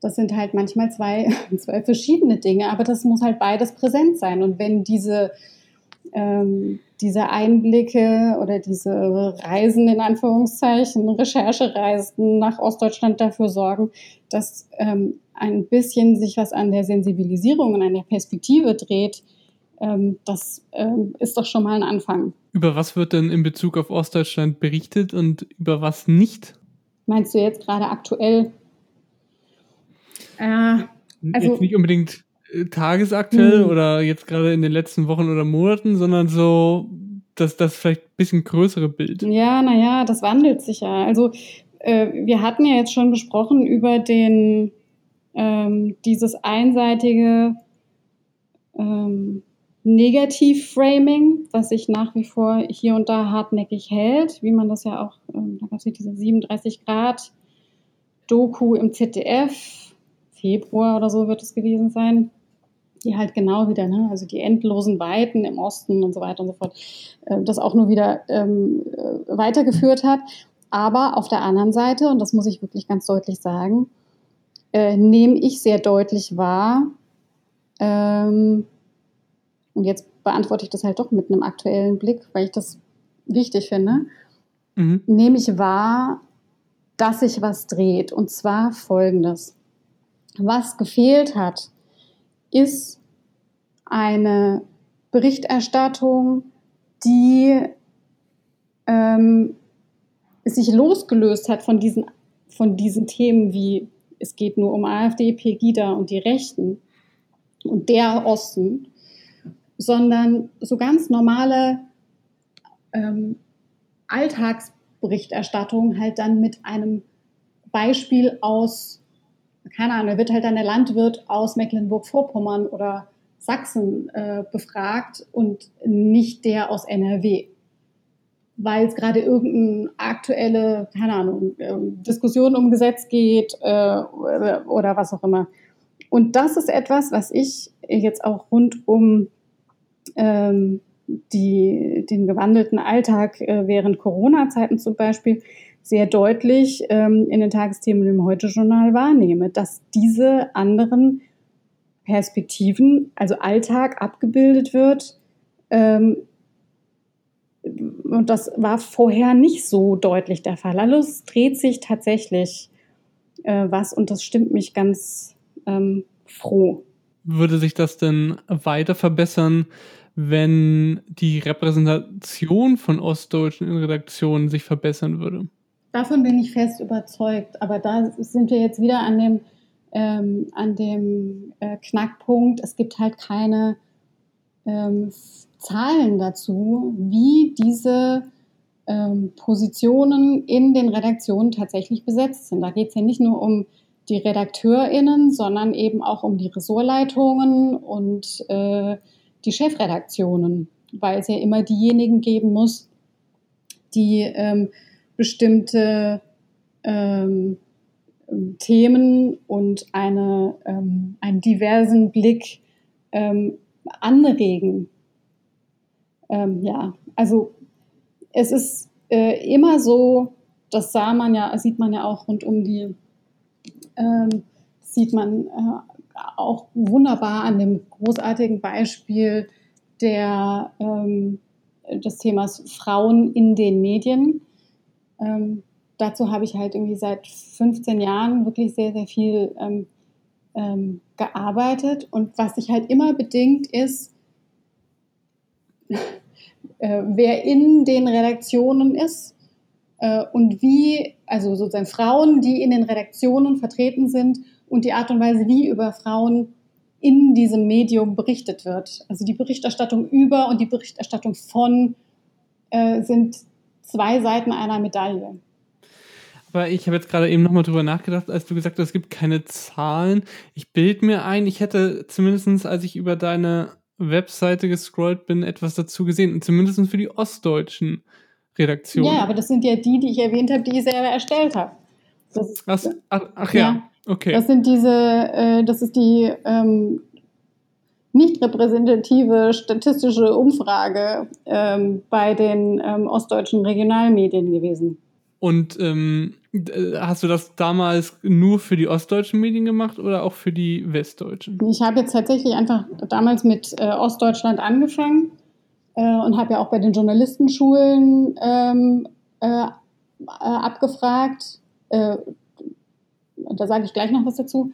Das sind halt manchmal zwei, zwei verschiedene Dinge, aber das muss halt beides präsent sein. Und wenn diese, ähm, diese Einblicke oder diese Reisen in Anführungszeichen, Recherchereisen nach Ostdeutschland dafür sorgen, dass ähm, ein bisschen sich was an der Sensibilisierung und an der Perspektive dreht, das ähm, ist doch schon mal ein Anfang. Über was wird denn in Bezug auf Ostdeutschland berichtet und über was nicht? Meinst du jetzt gerade aktuell? Äh, also, jetzt nicht unbedingt äh, tagesaktuell mh. oder jetzt gerade in den letzten Wochen oder Monaten, sondern so das, das vielleicht ein bisschen größere Bild. Ja, naja, das wandelt sich ja. Also äh, wir hatten ja jetzt schon gesprochen über den ähm, dieses einseitige ähm, Negativ-Framing, was sich nach wie vor hier und da hartnäckig hält, wie man das ja auch, ähm, da gab es diese 37 Grad Doku im ZDF, Februar oder so wird es gewesen sein, die halt genau wieder, ne, also die endlosen Weiten im Osten und so weiter und so fort, äh, das auch nur wieder ähm, äh, weitergeführt hat. Aber auf der anderen Seite, und das muss ich wirklich ganz deutlich sagen, äh, nehme ich sehr deutlich wahr, ähm, Und jetzt beantworte ich das halt doch mit einem aktuellen Blick, weil ich das wichtig finde. Mhm. Nehme ich wahr, dass sich was dreht. Und zwar folgendes. Was gefehlt hat, ist eine Berichterstattung, die ähm, sich losgelöst hat von diesen, von diesen Themen wie es geht nur um AfD, Pegida und die Rechten und der Osten, sondern so ganz normale ähm, Alltagsberichterstattung halt dann mit einem Beispiel aus, keine Ahnung, da wird halt dann der Landwirt aus Mecklenburg-Vorpommern oder Sachsen äh, befragt und nicht der aus NRW. Weil es gerade irgendeine aktuelle, keine Ahnung, äh, Diskussion um Gesetz geht äh, oder was auch immer. Und das ist etwas, was ich jetzt auch rund um ähm, die, den gewandelten Alltag äh, während Corona-Zeiten zum Beispiel sehr deutlich ähm, in den Tagesthemen im Heute-Journal wahrnehme, dass diese anderen Perspektiven, also Alltag abgebildet wird. Ähm, und das war vorher nicht so deutlich der Fall. Also es dreht sich tatsächlich äh, was und das stimmt mich ganz ähm, froh. Würde sich das denn weiter verbessern, wenn die Repräsentation von Ostdeutschen in Redaktionen sich verbessern würde? Davon bin ich fest überzeugt. Aber da sind wir jetzt wieder an dem, ähm, an dem äh, Knackpunkt. Es gibt halt keine ähm, Zahlen dazu, wie diese ähm, Positionen in den Redaktionen tatsächlich besetzt sind. Da geht es ja nicht nur um die RedakteurInnen, sondern eben auch um die Ressortleitungen und äh, die Chefredaktionen, weil es ja immer diejenigen geben muss, die ähm, bestimmte ähm, Themen und eine, ähm, einen diversen Blick ähm, anregen. Ähm, ja, also es ist äh, immer so, das sah man ja, sieht man ja auch rund um die, ähm, sieht man äh, auch wunderbar an dem großartigen Beispiel der, ähm, des Themas Frauen in den Medien. Ähm, dazu habe ich halt irgendwie seit 15 Jahren wirklich sehr, sehr viel ähm, ähm, gearbeitet. Und was sich halt immer bedingt ist, äh, wer in den Redaktionen ist und wie, also sozusagen Frauen, die in den Redaktionen vertreten sind und die Art und Weise, wie über Frauen in diesem Medium berichtet wird. Also die Berichterstattung über und die Berichterstattung von äh, sind zwei Seiten einer Medaille. Aber ich habe jetzt gerade eben nochmal drüber nachgedacht, als du gesagt hast, es gibt keine Zahlen. Ich bild mir ein, ich hätte zumindest, als ich über deine Webseite gescrollt bin, etwas dazu gesehen. Und zumindest für die ostdeutschen Redaktionen. Ja, aber das sind ja die, die ich erwähnt habe, die ich selber erstellt habe. Ach, ach, ach ja. ja. Okay. Das sind diese, äh, das ist die ähm, nicht repräsentative statistische Umfrage ähm, bei den ähm, ostdeutschen Regionalmedien gewesen. Und ähm, hast du das damals nur für die ostdeutschen Medien gemacht oder auch für die westdeutschen? Ich habe jetzt tatsächlich einfach damals mit äh, Ostdeutschland angefangen äh, und habe ja auch bei den Journalistenschulen ähm, äh, äh abgefragt äh, da sage ich gleich noch was dazu.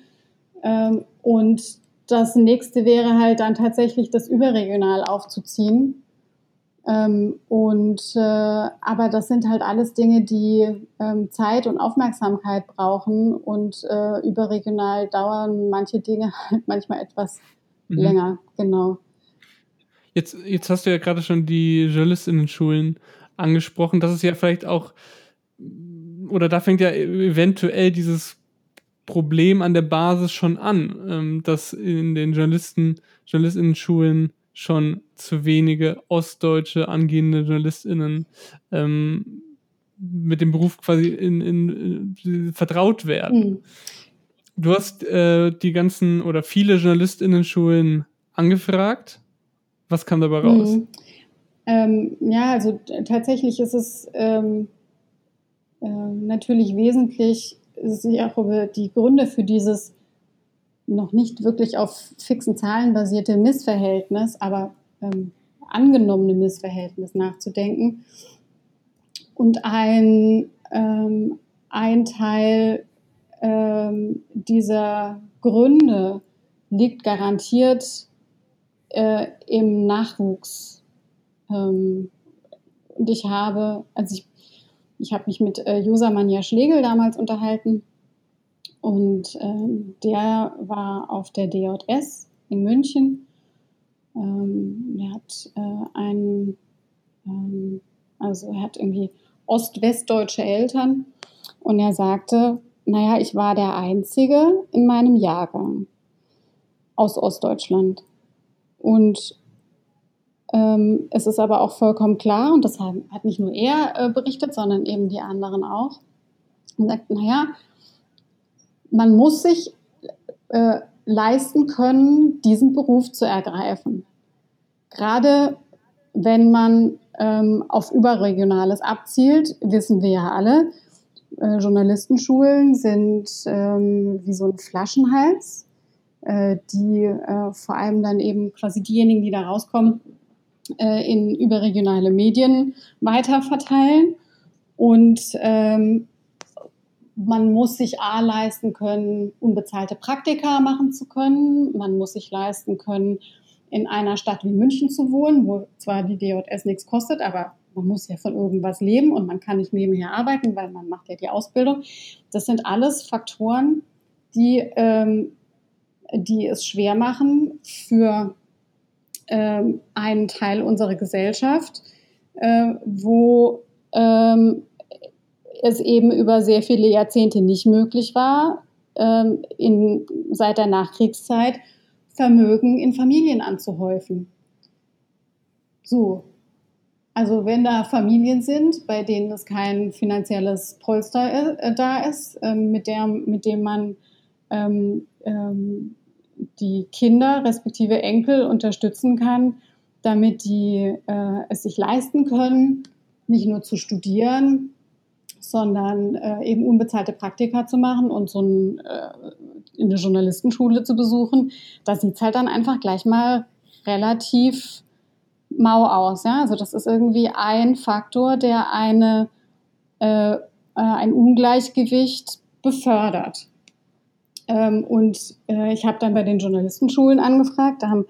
Ähm, und das nächste wäre halt dann tatsächlich das überregional aufzuziehen. Ähm, und äh, aber das sind halt alles Dinge, die ähm, Zeit und Aufmerksamkeit brauchen und äh, überregional dauern manche Dinge halt manchmal etwas mhm. länger, genau. Jetzt, jetzt hast du ja gerade schon die Journalistinnen-Schulen angesprochen. Das ist ja vielleicht auch, oder da fängt ja eventuell dieses Problem an der Basis schon an, ähm, dass in den Journalisten, Journalistinnen-Schulen schon zu wenige ostdeutsche angehende JournalistInnen ähm, mit dem Beruf quasi in, in, in vertraut werden. Mhm. Du hast äh, die ganzen oder viele JournalistInnen-Schulen angefragt. Was kam dabei raus? Mhm. Ähm, ja, also tatsächlich ist es ähm, äh, natürlich wesentlich sich auch über die Gründe für dieses noch nicht wirklich auf fixen Zahlen basierte Missverhältnis, aber ähm, angenommene Missverhältnis nachzudenken. Und ein, ähm, ein Teil ähm, dieser Gründe liegt garantiert äh, im Nachwuchs. Ähm, und ich habe, also ich, ich habe mich mit äh, Josa Manja Schlegel damals unterhalten und ähm, der war auf der DJS in München. Ähm, er hat äh, einen, ähm, also er hat irgendwie ost-westdeutsche Eltern und er sagte, naja, ich war der Einzige in meinem Jahrgang aus Ostdeutschland. Und ähm, es ist aber auch vollkommen klar, und das hat nicht nur er äh, berichtet, sondern eben die anderen auch, und sagt, naja, man muss sich äh, leisten können, diesen Beruf zu ergreifen. Gerade wenn man ähm, auf Überregionales abzielt, wissen wir ja alle, äh, Journalistenschulen sind ähm, wie so ein Flaschenhals, die äh, vor allem dann eben quasi diejenigen, die da rauskommen, äh, in überregionale Medien weiterverteilen. Und ähm, man muss sich A leisten können, unbezahlte Praktika machen zu können. Man muss sich leisten können, in einer Stadt wie München zu wohnen, wo zwar die DJS nichts kostet, aber man muss ja von irgendwas leben und man kann nicht nebenher arbeiten, weil man macht ja die Ausbildung. Das sind alles Faktoren, die, ähm, die es schwer machen für ähm, einen Teil unserer Gesellschaft, äh, wo ähm, es eben über sehr viele Jahrzehnte nicht möglich war, ähm, in, seit der Nachkriegszeit Vermögen in Familien anzuhäufen. So. Also wenn da Familien sind, bei denen es kein finanzielles Polster äh, da ist, äh, mit, der, mit dem man ähm, ähm, die Kinder respektive Enkel unterstützen kann, damit die äh, es sich leisten können, nicht nur zu studieren, sondern äh, eben unbezahlte Praktika zu machen und so ein, äh, eine Journalistenschule zu besuchen, da sieht es halt dann einfach gleich mal relativ mau aus. Ja? Also das ist irgendwie ein Faktor, der eine, äh, äh ein Ungleichgewicht befördert. Ähm, und äh, ich habe dann bei den Journalistenschulen angefragt, da haben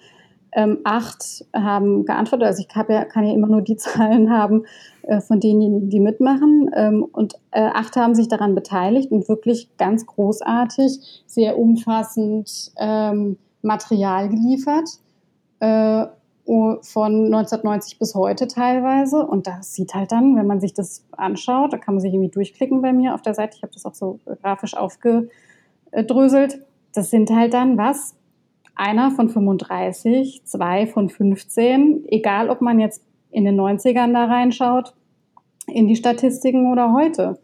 ähm, acht haben geantwortet. Also ich ja, kann ja immer nur die Zahlen haben äh, von denjenigen, die mitmachen. Ähm, und äh, acht haben sich daran beteiligt und wirklich ganz großartig, sehr umfassend ähm, Material geliefert. Äh, von 1990 bis heute teilweise. Und das sieht halt dann, wenn man sich das anschaut, da kann man sich irgendwie durchklicken bei mir auf der Seite. Ich habe das auch so grafisch aufgedröselt. Das sind halt dann was? einer von 35, zwei von 15, egal ob man jetzt in den 90ern da reinschaut, in die Statistiken oder heute.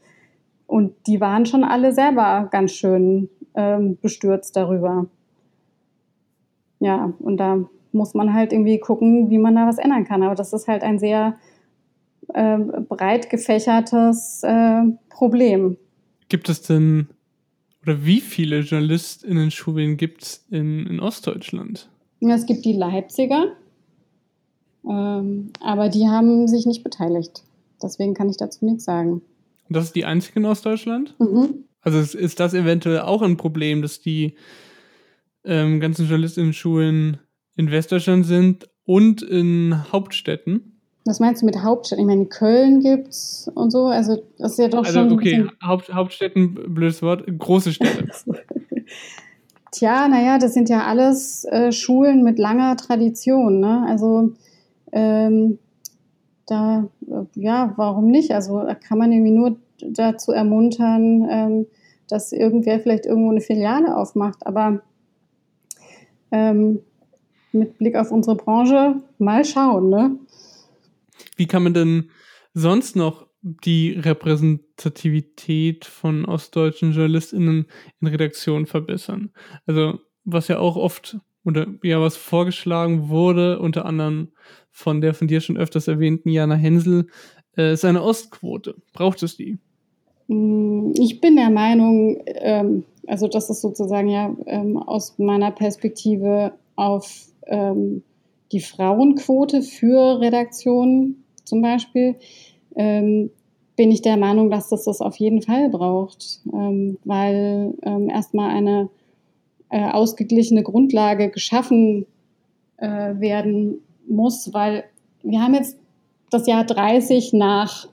Und die waren schon alle selber ganz schön ähm, bestürzt darüber. Ja, und da muss man halt irgendwie gucken, wie man da was ändern kann. Aber das ist halt ein sehr äh, breit gefächertes äh, Problem. Gibt es denn oder wie viele JournalistInnen-Schulen gibt es in, in Ostdeutschland? Es gibt die Leipziger, ähm, aber die haben sich nicht beteiligt. Deswegen kann ich dazu nichts sagen. Und das ist die einzige in Ostdeutschland? Mhm. Also ist, ist das eventuell auch ein Problem, dass die ähm, ganzen JournalistInnen-Schulen in Westdeutschland sind und in Hauptstädten? Was meinst du mit Hauptstadt? Ich meine, Köln gibt's und so. Also das ist ja doch also, schon. Okay, Haupt, Hauptstädten, blödes Wort, große Städte. Tja, naja, das sind ja alles äh, Schulen mit langer Tradition. Ne? Also ähm, da, äh, ja, warum nicht? Also da kann man irgendwie nur dazu ermuntern, ähm, dass irgendwer vielleicht irgendwo eine Filiale aufmacht. Aber ähm, mit Blick auf unsere Branche, mal schauen, ne? Wie kann man denn sonst noch die Repräsentativität von ostdeutschen JournalistInnen in Redaktionen verbessern? Also, was ja auch oft oder ja, was vorgeschlagen wurde, unter anderem von der von dir schon öfters erwähnten Jana Hensel, äh, ist eine Ostquote. Braucht es die? Mm, ich bin der Meinung, ähm, also das ist sozusagen ja ähm, aus meiner Perspektive auf ähm, die Frauenquote für Redaktionen zum Beispiel, ähm, bin ich der Meinung, dass das das auf jeden Fall braucht, ähm, weil ähm, erstmal eine äh, ausgeglichene Grundlage geschaffen äh, werden muss, weil wir haben jetzt das Jahr 30 nach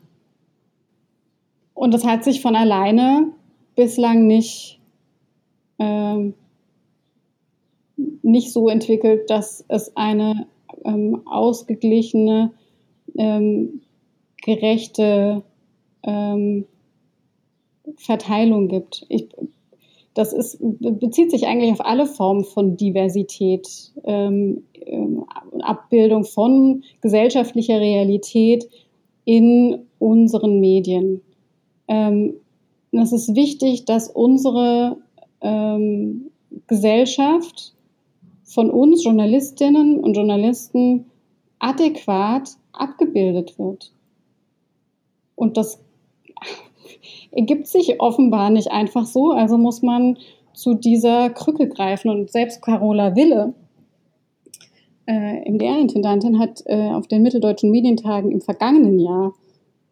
und das hat sich von alleine bislang nicht, ähm, nicht so entwickelt, dass es eine ähm, ausgeglichene, ähm, gerechte ähm, Verteilung gibt. Ich, das ist, bezieht sich eigentlich auf alle Formen von Diversität, ähm, ähm, Abbildung von gesellschaftlicher Realität in unseren Medien. Ähm, es ist wichtig, dass unsere ähm, Gesellschaft von uns Journalistinnen und Journalisten adäquat abgebildet wird. Und das ergibt sich offenbar nicht einfach so. Also muss man zu dieser Krücke greifen. Und selbst Carola Wille, äh, MDR-Intendantin, hat äh, auf den Mitteldeutschen Medientagen im vergangenen Jahr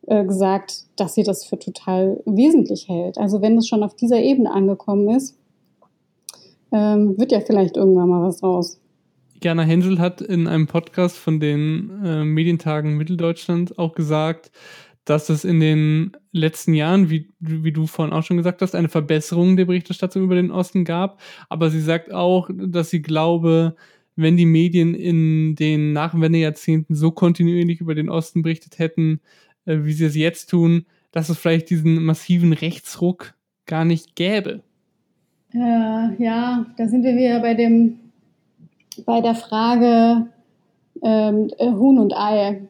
äh, gesagt, dass sie das für total wesentlich hält. Also wenn es schon auf dieser Ebene angekommen ist, ähm, wird ja vielleicht irgendwann mal was raus. Jana Hensel hat in einem Podcast von den äh, Medientagen Mitteldeutschland auch gesagt, dass es in den letzten Jahren, wie, wie du vorhin auch schon gesagt hast, eine Verbesserung der Berichterstattung über den Osten gab. Aber sie sagt auch, dass sie glaube, wenn die Medien in den Nachwendejahrzehnten so kontinuierlich über den Osten berichtet hätten, äh, wie sie es jetzt tun, dass es vielleicht diesen massiven Rechtsruck gar nicht gäbe. Äh, ja, da sind wir wieder bei dem, bei der Frage ähm, äh, Huhn und Ei.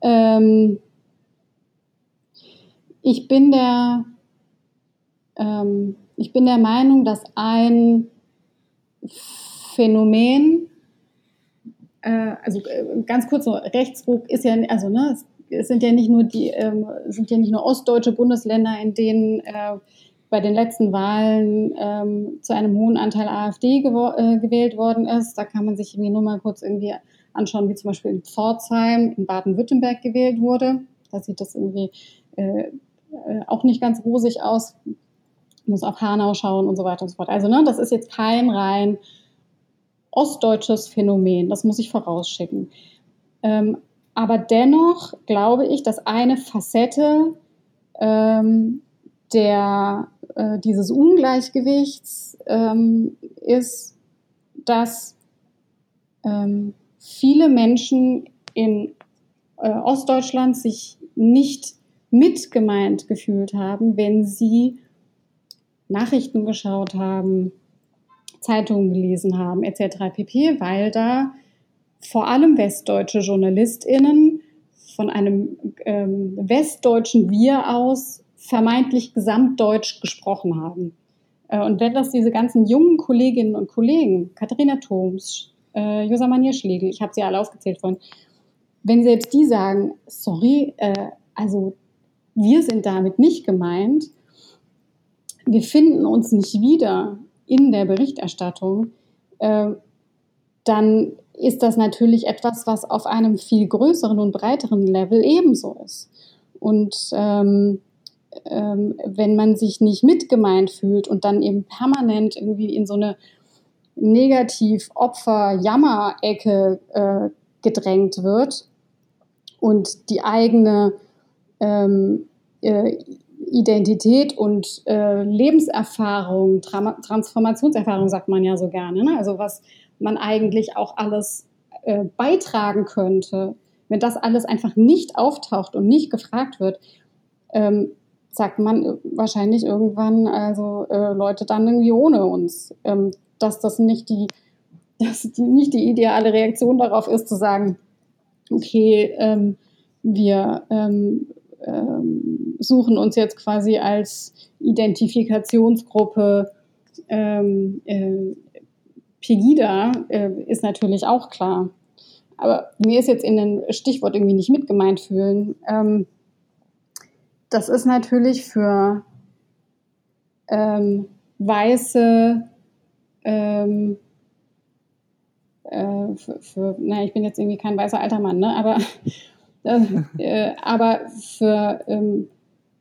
Ähm, ich bin der, ähm, ich bin der Meinung, dass ein Phänomen, äh, also äh, ganz kurz so, Rechtsruck ist ja, also ne, es, sind ja nicht nur die, ähm, sind ja nicht nur ostdeutsche Bundesländer, in denen äh, bei den letzten Wahlen ähm, zu einem hohen Anteil AfD äh, gewählt worden ist. Da kann man sich irgendwie nur mal kurz irgendwie anschauen, wie zum Beispiel in Pforzheim in Baden-Württemberg gewählt wurde. Da sieht das irgendwie äh, äh, auch nicht ganz rosig aus. Muss auf Hanau schauen und so weiter und so fort. Also, ne, das ist jetzt kein rein ostdeutsches Phänomen. Das muss ich vorausschicken. Ähm, aber dennoch glaube ich, dass eine Facette ähm, der, äh, dieses Ungleichgewichts ähm, ist, dass ähm, viele Menschen in äh, Ostdeutschland sich nicht mitgemeint gefühlt haben, wenn sie Nachrichten geschaut haben, Zeitungen gelesen haben, etc. pp., weil da vor allem westdeutsche JournalistInnen von einem ähm, westdeutschen Wir aus vermeintlich gesamtdeutsch gesprochen haben. Äh, und wenn das diese ganzen jungen Kolleginnen und Kollegen, Katharina Thoms, äh, Josamania Schlegel, ich habe sie alle aufgezählt vorhin, wenn selbst die sagen, sorry, äh, also wir sind damit nicht gemeint. Wir finden uns nicht wieder in der Berichterstattung. Äh, dann ist das natürlich etwas, was auf einem viel größeren und breiteren Level ebenso ist. Und ähm, ähm, wenn man sich nicht mitgemeint fühlt und dann eben permanent irgendwie in so eine Negativ-Opfer-Jammer-Ecke äh, gedrängt wird und die eigene ähm, äh, Identität und äh, Lebenserfahrung, Tra Transformationserfahrung sagt man ja so gerne. Ne? Also was man eigentlich auch alles äh, beitragen könnte, wenn das alles einfach nicht auftaucht und nicht gefragt wird, ähm, sagt man wahrscheinlich irgendwann, also äh, Leute dann irgendwie ohne uns, ähm, dass das nicht die, dass die, nicht die ideale Reaktion darauf ist, zu sagen, okay, ähm, wir ähm, ähm, suchen uns jetzt quasi als Identifikationsgruppe ähm, äh, Pegida, äh, ist natürlich auch klar. Aber mir ist jetzt in dem Stichwort irgendwie nicht mitgemeint fühlen. Ähm, das ist natürlich für ähm, weiße ähm, äh, für, für, na, ich bin jetzt irgendwie kein weißer alter Mann, ne? aber, äh, aber für ähm,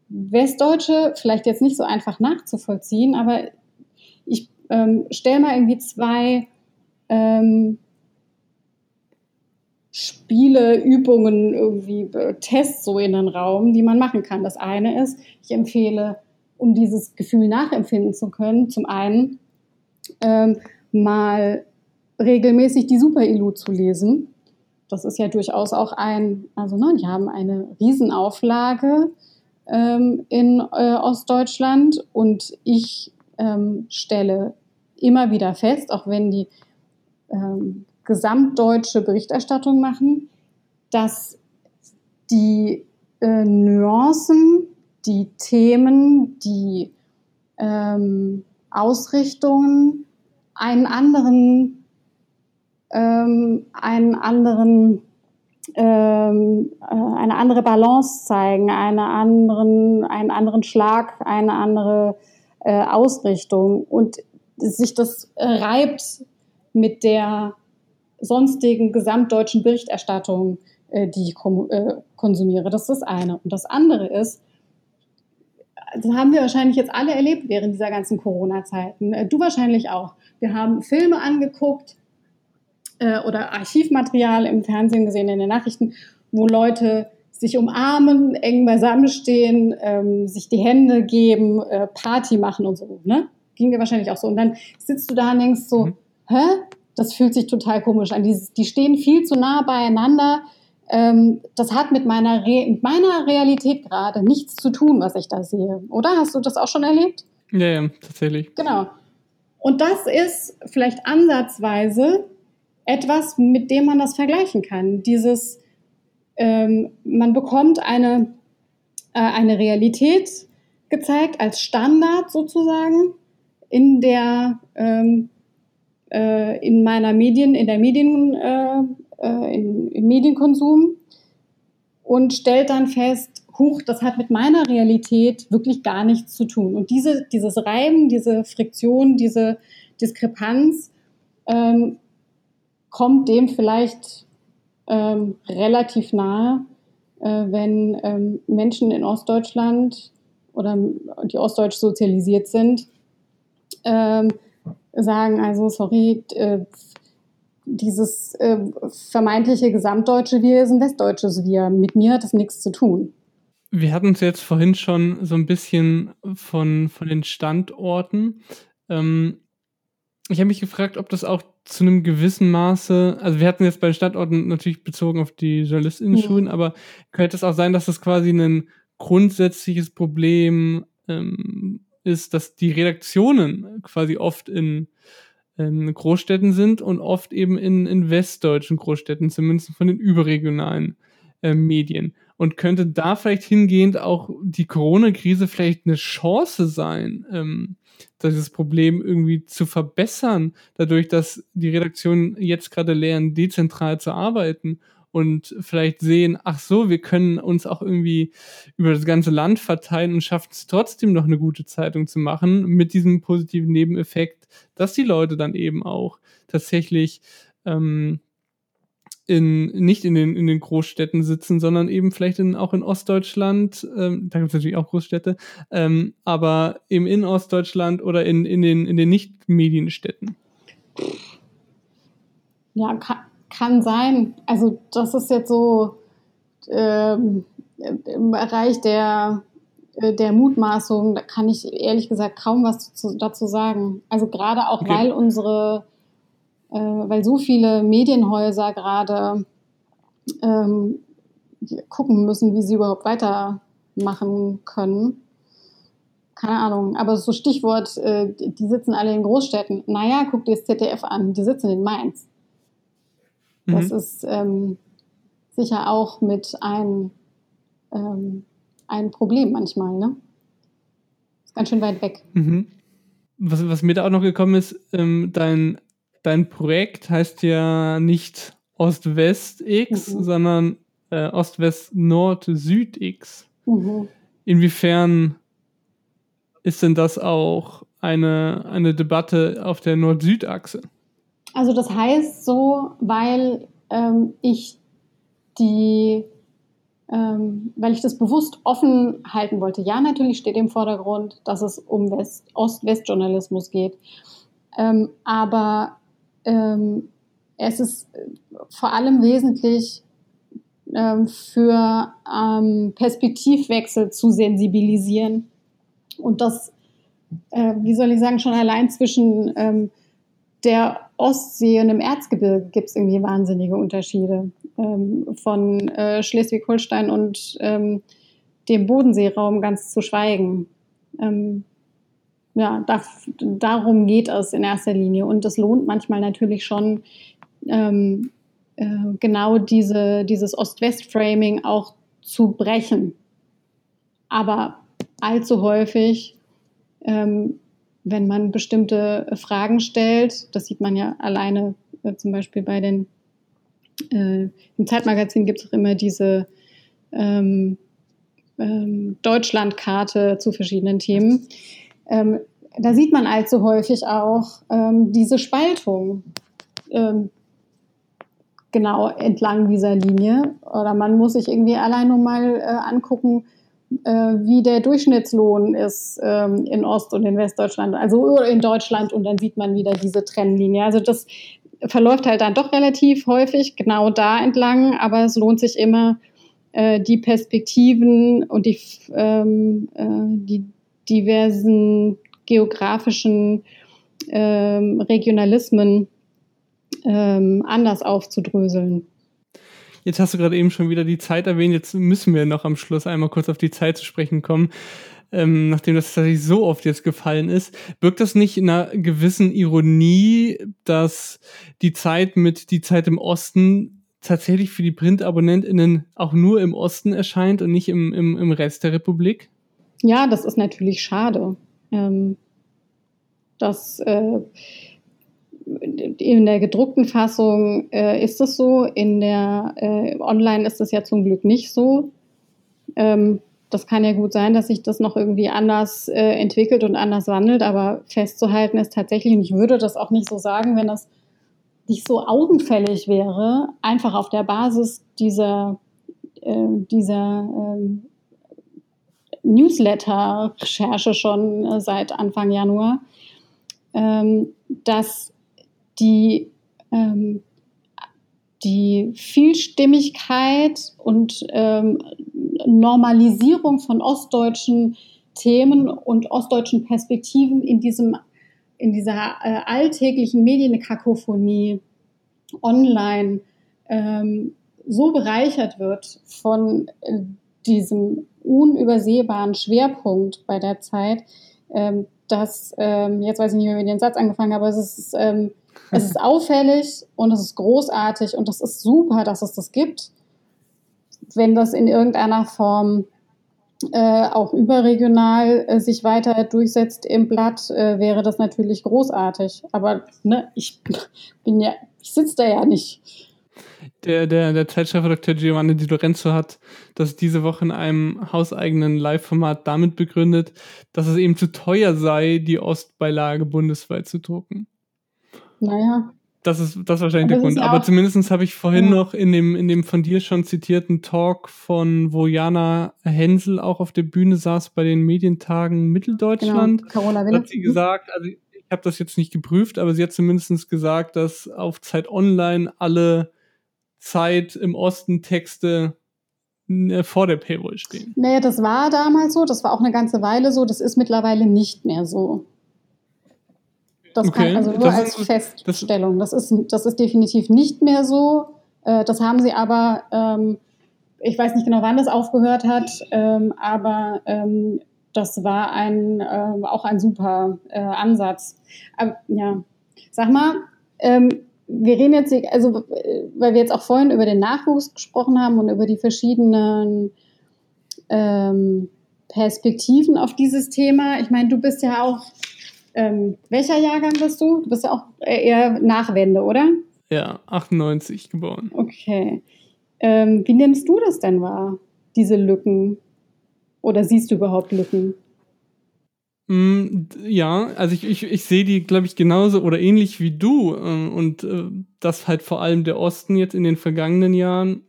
Westdeutsche vielleicht jetzt nicht so einfach nachzuvollziehen, aber ich ähm, stelle mal irgendwie zwei ähm, Spiele, Übungen, irgendwie äh, Tests so in den Raum, die man machen kann. Das eine ist, ich empfehle, um dieses Gefühl nachempfinden zu können, zum einen ähm, mal regelmäßig die Super-Ilu zu lesen. Das ist ja durchaus auch ein, also ne, die haben eine Riesenauflage ähm, in äh, Ostdeutschland und ich ähm, stelle immer wieder fest, auch wenn die ähm, gesamtdeutsche Berichterstattung machen, dass die äh, Nuancen, die Themen, die ähm, Ausrichtungen einen anderen, ähm, einen anderen, ähm, äh, eine andere Balance zeigen, eine anderen, einen anderen Schlag, eine andere äh, Ausrichtung. Und sich das reibt mit der sonstigen gesamtdeutschen Berichterstattung, äh, die ich äh, konsumiere. Das ist das eine. Und das andere ist, das haben wir wahrscheinlich jetzt alle erlebt während dieser ganzen Corona-Zeiten. Äh, du wahrscheinlich auch. Wir haben Filme angeguckt äh, oder Archivmaterial im Fernsehen gesehen, in den Nachrichten, wo Leute sich umarmen, eng beisammenstehen, ähm, sich die Hände geben, äh, Party machen und so. Ne? Ging dir wahrscheinlich auch so. Und dann sitzt du da und denkst so, mhm. hä? Das fühlt sich total komisch an. Die, die stehen viel zu nah beieinander. Ähm, das hat mit meiner, Re mit meiner Realität gerade nichts zu tun, was ich da sehe. Oder hast du das auch schon erlebt? Ja, ja, tatsächlich. Genau. Und das ist vielleicht ansatzweise etwas, mit dem man das vergleichen kann. Dieses, ähm, man bekommt eine, äh, eine Realität gezeigt als Standard sozusagen, in der ähm, äh, in meiner Medien, in der Medien, äh, äh, in, im Medienkonsum und stellt dann fest, huch, das hat mit meiner Realität wirklich gar nichts zu tun. Und diese, dieses Reiben, diese Friktion, diese Diskrepanz ähm, kommt dem vielleicht ähm, relativ nahe, äh, wenn ähm, Menschen in Ostdeutschland oder die ostdeutsch sozialisiert sind, ähm, sagen, also sorry, äh, dieses äh, vermeintliche gesamtdeutsche Wir ist ein westdeutsches Wir. Mit mir hat das nichts zu tun. Wir hatten es jetzt vorhin schon so ein bisschen von, von den Standorten. Ähm, ich habe mich gefragt, ob das auch zu einem gewissen Maße, also wir hatten jetzt bei den Standorten natürlich bezogen auf die Journalistinnen-Schulen, ja. aber könnte es auch sein, dass das quasi ein grundsätzliches Problem ähm, ist, dass die Redaktionen quasi oft in, in Großstädten sind und oft eben in, in westdeutschen Großstädten, zumindest von den überregionalen äh, Medien. Und könnte da vielleicht hingehend auch die Corona-Krise vielleicht eine Chance sein, ähm, dieses Problem irgendwie zu verbessern, dadurch, dass die Redaktionen jetzt gerade lernen, dezentral zu arbeiten und vielleicht sehen, ach so, wir können uns auch irgendwie über das ganze Land verteilen und schaffen es trotzdem noch eine gute Zeitung zu machen, mit diesem positiven Nebeneffekt, dass die Leute dann eben auch tatsächlich ähm, in, nicht in den, in den Großstädten sitzen, sondern eben vielleicht in, auch in Ostdeutschland, ähm, da gibt es natürlich auch Großstädte, ähm, aber eben in Ostdeutschland oder in, in den, in den Nicht-Medienstädten. Ja, kann, kann sein. Also das ist jetzt so ähm, im Bereich der, äh, der Mutmaßung, da kann ich ehrlich gesagt kaum was zu, dazu sagen. Also gerade auch, okay. weil unsere, äh, weil so viele Medienhäuser gerade ähm, gucken müssen, wie sie überhaupt weitermachen können. Keine Ahnung, aber so Stichwort, äh, die sitzen alle in Großstädten. Naja, guck dir das ZDF an, die sitzen in Mainz. Das mhm. ist ähm, sicher auch mit ein, ähm, ein Problem manchmal. Ne? Ist ganz schön weit weg. Mhm. Was, was mir da auch noch gekommen ist, ähm, dein, dein Projekt heißt ja nicht Ost-West-X, mhm. sondern äh, Ost-West-Nord-Süd-X. Mhm. Inwiefern ist denn das auch eine, eine Debatte auf der Nord-Süd-Achse? Also das heißt so, weil ähm, ich die, ähm, weil ich das bewusst offen halten wollte. Ja, natürlich steht im Vordergrund, dass es um Ost-West-Journalismus geht. Ähm, aber ähm, es ist vor allem wesentlich ähm, für ähm, Perspektivwechsel zu sensibilisieren. Und das, äh, wie soll ich sagen, schon allein zwischen ähm, der Ostsee und im Erzgebirge gibt es irgendwie wahnsinnige Unterschiede. Ähm, von äh, Schleswig-Holstein und ähm, dem Bodenseeraum ganz zu schweigen. Ähm, ja, da, darum geht es in erster Linie. Und es lohnt manchmal natürlich schon, ähm, äh, genau diese, dieses Ost-West-Framing auch zu brechen. Aber allzu häufig, ähm, wenn man bestimmte Fragen stellt, das sieht man ja alleine äh, zum Beispiel bei den, äh, im Zeitmagazin gibt es auch immer diese ähm, ähm, Deutschlandkarte zu verschiedenen Themen. Ähm, da sieht man allzu häufig auch ähm, diese Spaltung ähm, genau entlang dieser Linie. Oder man muss sich irgendwie allein nur mal äh, angucken, äh, wie der Durchschnittslohn ist ähm, in Ost- und in Westdeutschland, also in Deutschland und dann sieht man wieder diese Trennlinie. Also das verläuft halt dann doch relativ häufig genau da entlang, aber es lohnt sich immer, äh, die Perspektiven und die, ähm, äh, die diversen geografischen ähm, Regionalismen ähm, anders aufzudröseln. Jetzt hast du gerade eben schon wieder die Zeit erwähnt. Jetzt müssen wir noch am Schluss einmal kurz auf die Zeit zu sprechen kommen. Ähm, nachdem das tatsächlich so oft jetzt gefallen ist, birgt das nicht in einer gewissen Ironie, dass die Zeit mit die Zeit im Osten tatsächlich für die PrintabonnentInnen auch nur im Osten erscheint und nicht im, im, im Rest der Republik? Ja, das ist natürlich schade. Ähm, das äh, in der gedruckten Fassung äh, ist es so, in der äh, Online ist es ja zum Glück nicht so. Ähm, das kann ja gut sein, dass sich das noch irgendwie anders äh, entwickelt und anders wandelt, aber festzuhalten ist tatsächlich, und ich würde das auch nicht so sagen, wenn das nicht so augenfällig wäre, einfach auf der Basis dieser, äh, dieser ähm, Newsletter-Recherche schon äh, seit Anfang Januar, ähm, dass die, ähm, die Vielstimmigkeit und ähm, Normalisierung von ostdeutschen Themen und ostdeutschen Perspektiven in diesem in dieser äh, alltäglichen Medienkakophonie online ähm, so bereichert wird von äh, diesem unübersehbaren Schwerpunkt bei der Zeit, ähm, dass, ähm, jetzt weiß ich nicht mehr, wie ich den Satz angefangen habe, aber es ist, ähm, es ist auffällig und es ist großartig und es ist super, dass es das gibt. Wenn das in irgendeiner Form äh, auch überregional äh, sich weiter durchsetzt im Blatt, äh, wäre das natürlich großartig. Aber ne, ich bin ja, ich sitze da ja nicht. Der, der, der Zeitchefredakteur Giovanni Di Lorenzo hat das diese Woche in einem hauseigenen Live-Format damit begründet, dass es eben zu teuer sei, die Ostbeilage bundesweit zu drucken. Naja. Das ist, das ist wahrscheinlich der Grund. Aber zumindest habe ich vorhin ja. noch in dem, in dem von dir schon zitierten Talk von wo Jana Hensel auch auf der Bühne saß bei den Medientagen Mitteldeutschland. Genau. Carola hat sie gesagt, also ich habe das jetzt nicht geprüft, aber sie hat zumindest gesagt, dass auf Zeit Online alle Zeit im Osten Texte äh, vor der Paywall stehen. Nee, das war damals so, das war auch eine ganze Weile so, das ist mittlerweile nicht mehr so. Das okay. kann also nur das als ist, Feststellung. Das ist, das ist definitiv nicht mehr so. Äh, das haben sie aber, ähm, ich weiß nicht genau, wann das aufgehört hat, ähm, aber ähm, das war ein, äh, auch ein super äh, Ansatz. Aber, ja, sag mal, ähm, wir reden jetzt, also weil wir jetzt auch vorhin über den Nachwuchs gesprochen haben und über die verschiedenen ähm, Perspektiven auf dieses Thema. Ich meine, du bist ja auch, ähm, welcher Jahrgang bist du? Du bist ja auch eher Nachwende, oder? Ja, 98 geboren. Okay. Ähm, wie nimmst du das denn wahr, diese Lücken? Oder siehst du überhaupt Lücken? Mm, ja, also ich, ich, ich sehe die, glaube ich, genauso oder ähnlich wie du. Ähm, und äh, dass halt vor allem der Osten jetzt in den vergangenen Jahren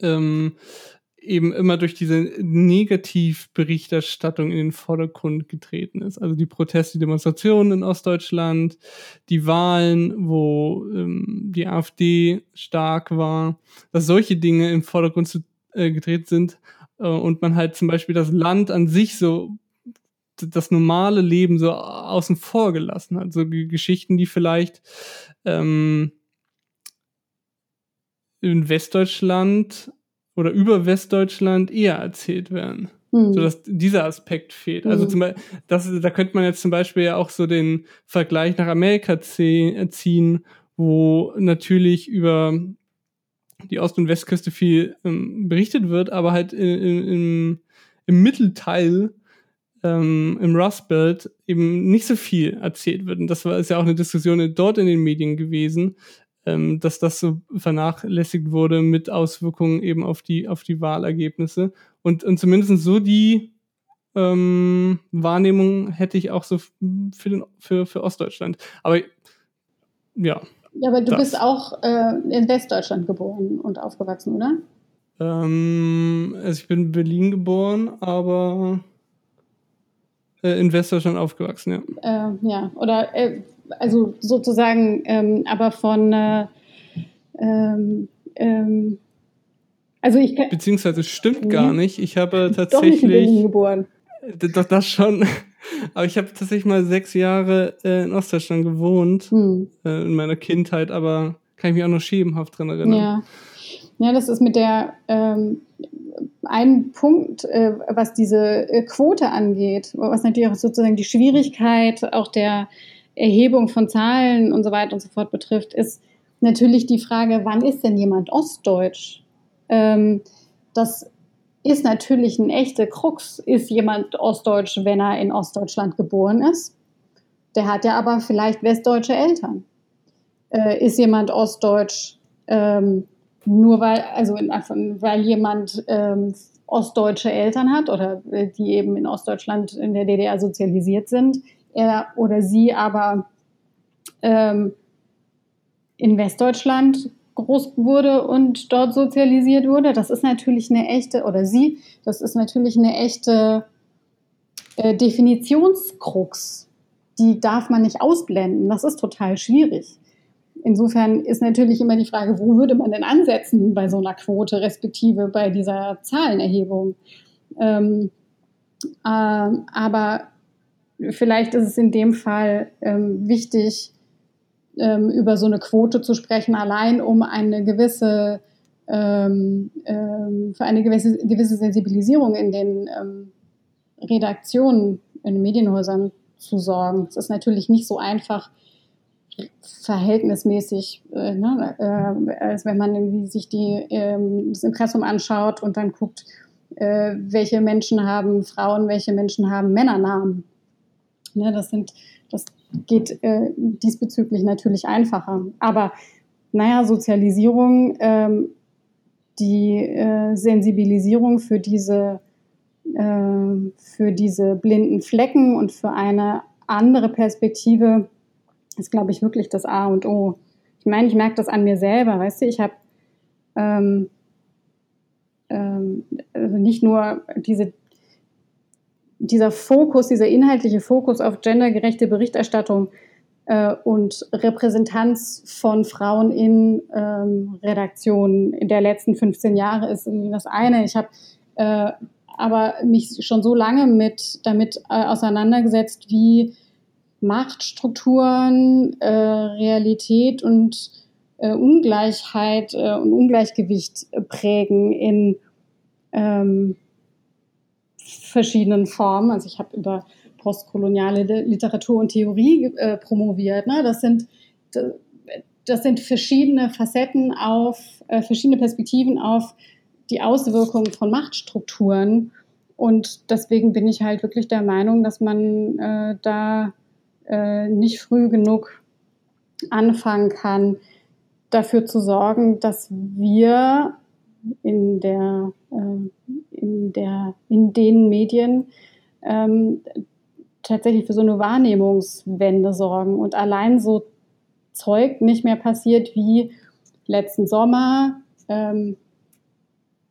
ähm, eben immer durch diese Negativberichterstattung in den Vordergrund getreten ist. Also die Proteste, die Demonstrationen in Ostdeutschland, die Wahlen, wo ähm, die AfD stark war, dass solche Dinge im Vordergrund zu, äh, getreten sind äh, und man halt zum Beispiel das Land an sich so das normale Leben so außen vor gelassen hat. So Geschichten, die vielleicht ähm, in Westdeutschland oder über Westdeutschland eher erzählt werden. Mhm. So dass dieser Aspekt fehlt. Mhm. Also hm. zum Beispiel, das, da könnte man jetzt zum Beispiel ja auch so den Vergleich nach Amerika ziehen, wo natürlich über die Ost- und Westküste viel ähm, berichtet wird, aber halt in, in, im, im Mittelteil ähm, im Rust Belt eben nicht so viel erzählt wird. Und das war ist ja auch eine Diskussion dort in den Medien gewesen, ähm, dass das so vernachlässigt wurde mit Auswirkungen eben auf die, auf die Wahlergebnisse. Und, und zumindest so die ähm, Wahrnehmung hätte ich auch so für, den, für, für Ostdeutschland. Aber ja. Ja, aber du das. bist auch äh, in Westdeutschland geboren und aufgewachsen, oder? Ähm, also ich bin in Berlin geboren, aber äh, in Westdeutschland aufgewachsen, ja. Äh, ja, oder äh, also sozusagen, ähm, aber von äh, ähm, ähm, also ich Beziehungsweise stimmt gar nicht. Ich habe tatsächlich. Doch nicht in Berlin geboren. Doch, das schon. Aber ich habe tatsächlich mal sechs Jahre äh, in Ostdeutschland gewohnt, hm. äh, in meiner Kindheit, aber kann ich mich auch noch schemenhaft dran erinnern. Ja. Ja, das ist mit der ähm, ein Punkt, äh, was diese äh, Quote angeht, was natürlich auch sozusagen die Schwierigkeit auch der Erhebung von Zahlen und so weiter und so fort betrifft, ist natürlich die Frage, wann ist denn jemand ostdeutsch? Ähm, das ist natürlich ein echter Krux. Ist jemand ostdeutsch, wenn er in Ostdeutschland geboren ist? Der hat ja aber vielleicht westdeutsche Eltern. Äh, ist jemand ostdeutsch, ähm, nur weil, also weil jemand ähm, ostdeutsche Eltern hat oder äh, die eben in Ostdeutschland in der DDR sozialisiert sind, er oder sie aber ähm, in Westdeutschland groß wurde und dort sozialisiert wurde. Das ist natürlich eine echte, oder sie, das ist natürlich eine echte äh, Definitionskrux. Die darf man nicht ausblenden. Das ist total schwierig. Insofern ist natürlich immer die Frage, wo würde man denn ansetzen bei so einer Quote, respektive bei dieser Zahlenerhebung. Ähm, äh, aber vielleicht ist es in dem Fall ähm, wichtig, ähm, über so eine Quote zu sprechen, allein um eine gewisse, ähm, ähm, für eine gewisse, gewisse Sensibilisierung in den ähm, Redaktionen, in den Medienhäusern zu sorgen. Es ist natürlich nicht so einfach, verhältnismäßig, äh, ne, äh, als wenn man irgendwie sich die, ähm, das Impressum anschaut und dann guckt, äh, welche Menschen haben Frauen, welche Menschen haben Männernamen. Ne, das sind, das geht äh, diesbezüglich natürlich einfacher. Aber naja, Sozialisierung, ähm, die äh, Sensibilisierung für diese, äh, für diese blinden Flecken und für eine andere Perspektive ist, glaube ich, wirklich das A und O. Ich meine, ich merke das an mir selber, weißt du, ich habe ähm, ähm, also nicht nur diese, dieser Fokus, dieser inhaltliche Fokus auf gendergerechte Berichterstattung äh, und Repräsentanz von Frauen in ähm, Redaktionen in der letzten 15 Jahre ist irgendwie das eine. Ich habe äh, aber mich schon so lange mit damit äh, auseinandergesetzt, wie Machtstrukturen, äh, Realität und äh, Ungleichheit äh, und Ungleichgewicht prägen in ähm, verschiedenen Formen. Also ich habe über postkoloniale Literatur und Theorie äh, promoviert. Ne? Das sind das sind verschiedene Facetten auf äh, verschiedene Perspektiven auf die Auswirkungen von Machtstrukturen. Und deswegen bin ich halt wirklich der Meinung, dass man äh, da äh, nicht früh genug anfangen kann, dafür zu sorgen, dass wir in der, äh, in der, in den Medien ähm, tatsächlich für so eine Wahrnehmungswende sorgen und allein so Zeug nicht mehr passiert wie letzten Sommer ähm,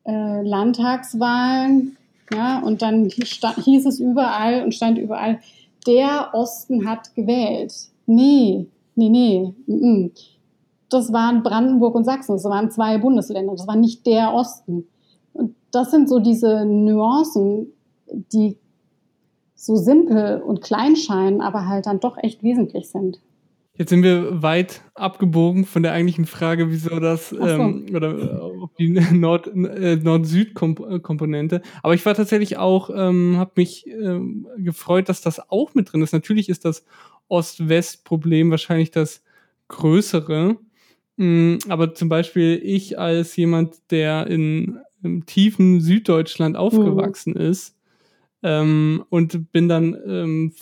äh, Landtagswahlen, ja, und dann hieß es überall und stand überall, der Osten hat gewählt. Nee, nee, nee. Mm Das waren Brandenburg und Sachsen, das waren zwei Bundesländer, das war nicht der Osten. Das sind so diese Nuancen, die so simpel und klein scheinen, aber halt dann doch echt wesentlich sind. Jetzt sind wir weit abgebogen von der eigentlichen Frage, wieso das so. ähm, oder äh, die Nord, äh, Nord-Süd-Komponente. Aber ich war tatsächlich auch, ähm, habe mich ähm, gefreut, dass das auch mit drin ist. Natürlich ist das Ost-West-Problem wahrscheinlich das größere. Mm, aber zum Beispiel ich als jemand, der in im tiefen Süddeutschland aufgewachsen mhm. ist, ähm, und bin dann ähm,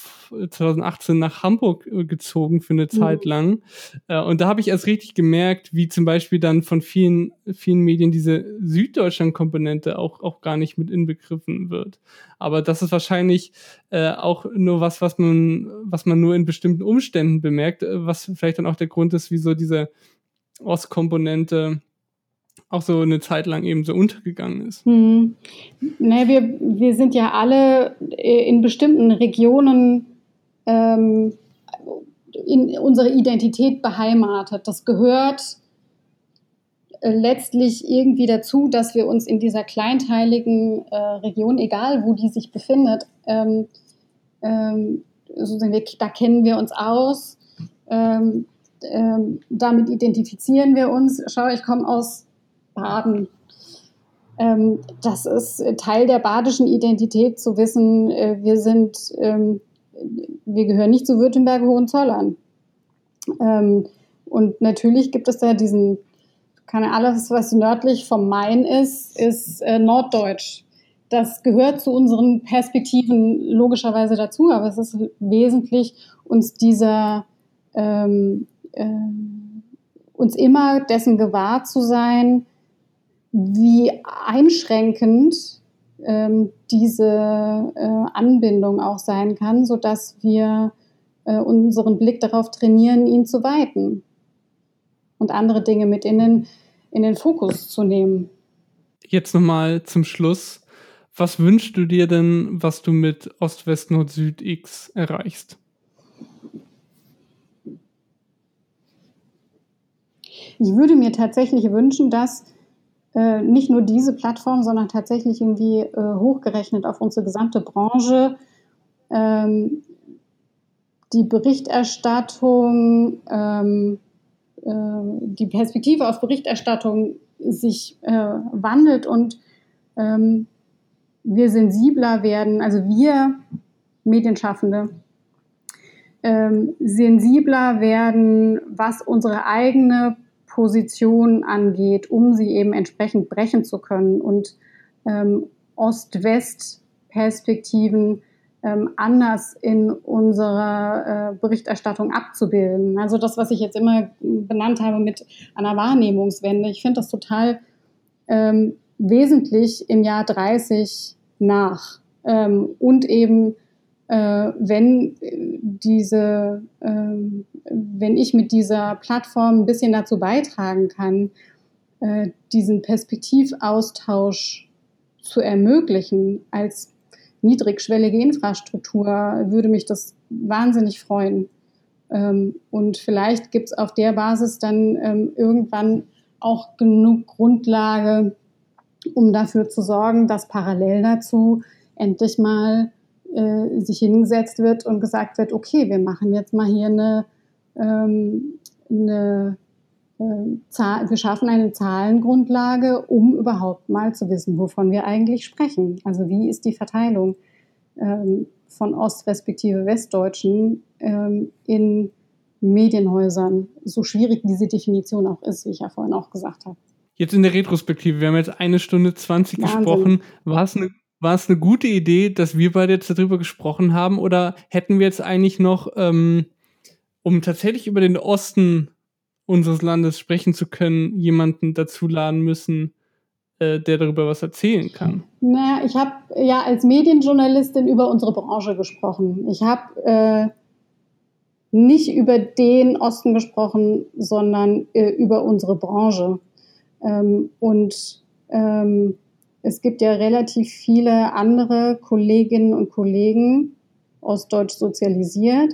2018 nach Hamburg äh, gezogen für eine Zeit mhm. lang. Äh, und da habe ich erst richtig gemerkt, wie zum Beispiel dann von vielen, vielen Medien diese Süddeutschland-Komponente auch, auch gar nicht mit inbegriffen wird. Aber das ist wahrscheinlich äh, auch nur was, was man, was man nur in bestimmten Umständen bemerkt, äh, was vielleicht dann auch der Grund ist, wieso diese Ostkomponente auch so eine Zeit lang eben so untergegangen ist. Hm. Naja, wir, wir sind ja alle in bestimmten Regionen ähm, in unsere Identität beheimatet. Das gehört äh, letztlich irgendwie dazu, dass wir uns in dieser kleinteiligen äh, Region, egal wo die sich befindet, ähm, ähm, so wir, da kennen wir uns aus, ähm, ähm, damit identifizieren wir uns. Schau, ich komme aus Baden. Ähm, das ist Teil der badischen Identität zu wissen, äh, wir sind, ähm, wir gehören nicht zu Württemberg-Hohenzollern. Ähm, und natürlich gibt es da diesen, kann alles, was nördlich vom Main ist, ist äh, Norddeutsch. Das gehört zu unseren Perspektiven logischerweise dazu, aber es ist wesentlich, uns dieser, ähm, äh, uns immer dessen gewahr zu sein, wie einschränkend ähm, diese äh, Anbindung auch sein kann, sodass wir äh, unseren Blick darauf trainieren, ihn zu weiten und andere Dinge mit in den, in den Fokus zu nehmen. Jetzt nochmal zum Schluss. Was wünschst du dir denn, was du mit Ost, West, Nord, Süd X erreichst? Ich würde mir tatsächlich wünschen, dass äh, nicht nur diese Plattform, sondern tatsächlich irgendwie äh, hochgerechnet auf unsere gesamte Branche. Ähm, die Berichterstattung, ähm, äh, die Perspektive auf Berichterstattung sich äh, wandelt und ähm, wir sensibler werden, also wir Medienschaffende, ähm, sensibler werden, was unsere eigene Position angeht, um sie eben entsprechend brechen zu können und ähm, Ost-West-Perspektiven ähm, anders in unserer äh, Berichterstattung abzubilden. Also das, was ich jetzt immer benannt habe mit einer Wahrnehmungswende, ich finde das total ähm, wesentlich im Jahr 30 nach ähm, und eben wenn diese, äh, wenn ich mit dieser Plattform ein bisschen dazu beitragen kann, äh, diesen Perspektivaustausch zu ermöglichen als niedrigschwellige Infrastruktur, würde mich das wahnsinnig freuen. Ähm, und vielleicht gibt es auf der Basis dann ähm, irgendwann auch genug Grundlage, um dafür zu sorgen, dass parallel dazu endlich mal äh, sich hingesetzt wird und gesagt wird, okay, wir machen jetzt mal hier eine, ähm, eine äh, wir schaffen eine Zahlengrundlage, um überhaupt mal zu wissen, wovon wir eigentlich sprechen. Also wie ist die Verteilung ähm, von Ost- respektive Westdeutschen ähm, in Medienhäusern, so schwierig diese Definition auch ist, wie ich ja vorhin auch gesagt habe. Jetzt in der Retrospektive, wir haben jetzt eine Stunde 20 Wahnsinn. gesprochen. War es eine war es eine gute Idee, dass wir beide jetzt darüber gesprochen haben? Oder hätten wir jetzt eigentlich noch, ähm, um tatsächlich über den Osten unseres Landes sprechen zu können, jemanden dazu laden müssen, äh, der darüber was erzählen kann? Naja, ich habe ja als Medienjournalistin über unsere Branche gesprochen. Ich habe äh, nicht über den Osten gesprochen, sondern äh, über unsere Branche. Ähm, und ähm, es gibt ja relativ viele andere Kolleginnen und Kollegen, ostdeutsch sozialisiert,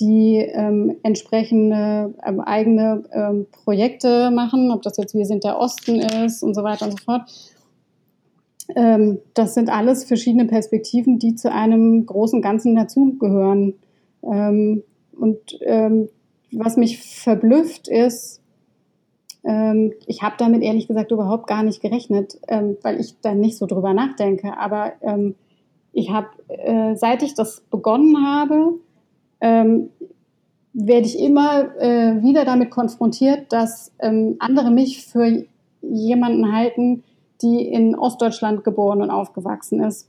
die ähm, entsprechende ähm, eigene ähm, Projekte machen, ob das jetzt Wir sind der Osten ist und so weiter und so fort. Ähm, das sind alles verschiedene Perspektiven, die zu einem großen Ganzen dazugehören. Ähm, und ähm, was mich verblüfft ist, ich habe damit ehrlich gesagt überhaupt gar nicht gerechnet, weil ich da nicht so drüber nachdenke. Aber ich habe, äh, seit ich das begonnen habe, ähm, werde ich immer äh, wieder damit konfrontiert, dass ähm, andere mich für jemanden halten, die in Ostdeutschland geboren und aufgewachsen ist.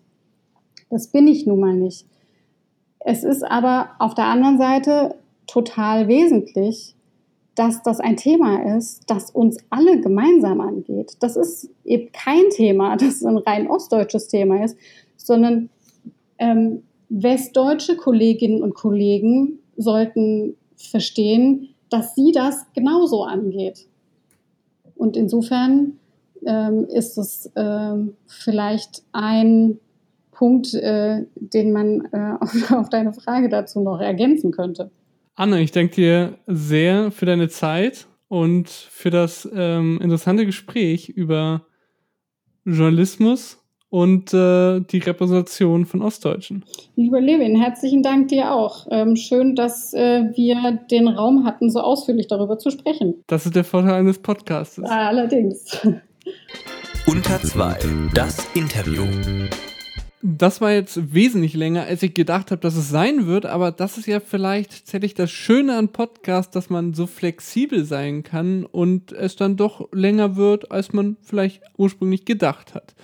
Das bin ich nun mal nicht. Es ist aber auf der anderen Seite total wesentlich, dass das ein Thema ist, das uns alle gemeinsam angeht. Das ist eben kein Thema, das ein rein ostdeutsches Thema ist, sondern ähm, westdeutsche Kolleginnen und Kollegen sollten verstehen, dass sie das genauso angeht. Und insofern ähm, ist es ähm, vielleicht ein Punkt, äh, den man äh, auf, auf, deine Frage dazu noch ergänzen könnte. Anne, ich danke dir sehr für deine Zeit und für das ähm, interessante Gespräch über Journalismus und äh, die Repräsentation von Ostdeutschen. Lieber Levin, herzlichen Dank dir auch. Ähm, schön, dass äh, wir den Raum hatten, so ausführlich darüber zu sprechen. Das ist der Vorteil eines Podcasts. Allerdings. Unter zwei, das Interview. Das war jetzt wesentlich länger, als ich gedacht habe, dass es sein wird, aber das ist ja vielleicht tatsächlich das Schöne an Podcasts, dass man so flexibel sein kann und es dann doch länger wird, als man vielleicht ursprünglich gedacht hat.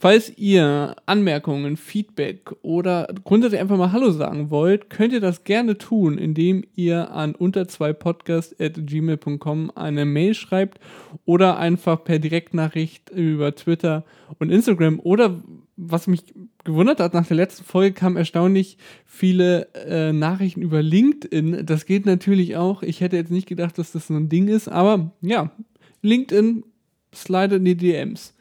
Falls ihr Anmerkungen, Feedback oder grundsätzlich einfach mal Hallo sagen wollt, könnt ihr das gerne tun, indem ihr an unter 2 podcast.gmail.com eine Mail schreibt oder einfach per Direktnachricht über Twitter und Instagram oder was mich gewundert hat, nach der letzten Folge kamen erstaunlich viele äh, Nachrichten über LinkedIn. Das geht natürlich auch. Ich hätte jetzt nicht gedacht, dass das so ein Ding ist, aber ja, LinkedIn slide in die DMs.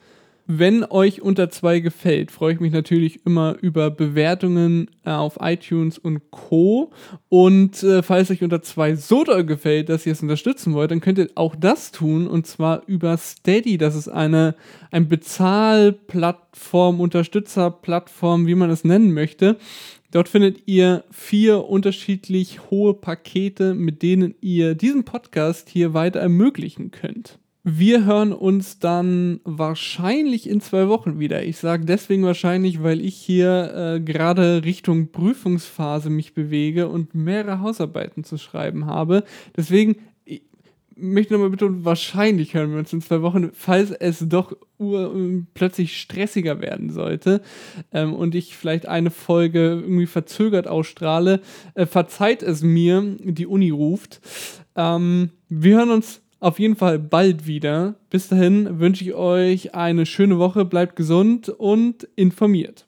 Wenn euch unter zwei gefällt, freue ich mich natürlich immer über Bewertungen äh, auf iTunes und Co. Und äh, falls euch unter zwei so doll gefällt, dass ihr es unterstützen wollt, dann könnt ihr auch das tun und zwar über Steady. Das ist eine ein Bezahlplattform, Unterstützerplattform, wie man es nennen möchte. Dort findet ihr vier unterschiedlich hohe Pakete, mit denen ihr diesen Podcast hier weiter ermöglichen könnt. Wir hören uns dann wahrscheinlich in zwei Wochen wieder. Ich sage deswegen wahrscheinlich, weil ich hier äh, gerade Richtung Prüfungsphase mich bewege und mehrere Hausarbeiten zu schreiben habe. Deswegen ich möchte nochmal betonen, wahrscheinlich hören wir uns in zwei Wochen, falls es doch plötzlich stressiger werden sollte ähm, und ich vielleicht eine Folge irgendwie verzögert ausstrahle. Äh, verzeiht es mir, die Uni ruft. Ähm, wir hören uns auf jeden Fall bald wieder. Bis dahin wünsche ich euch eine schöne Woche, bleibt gesund und informiert.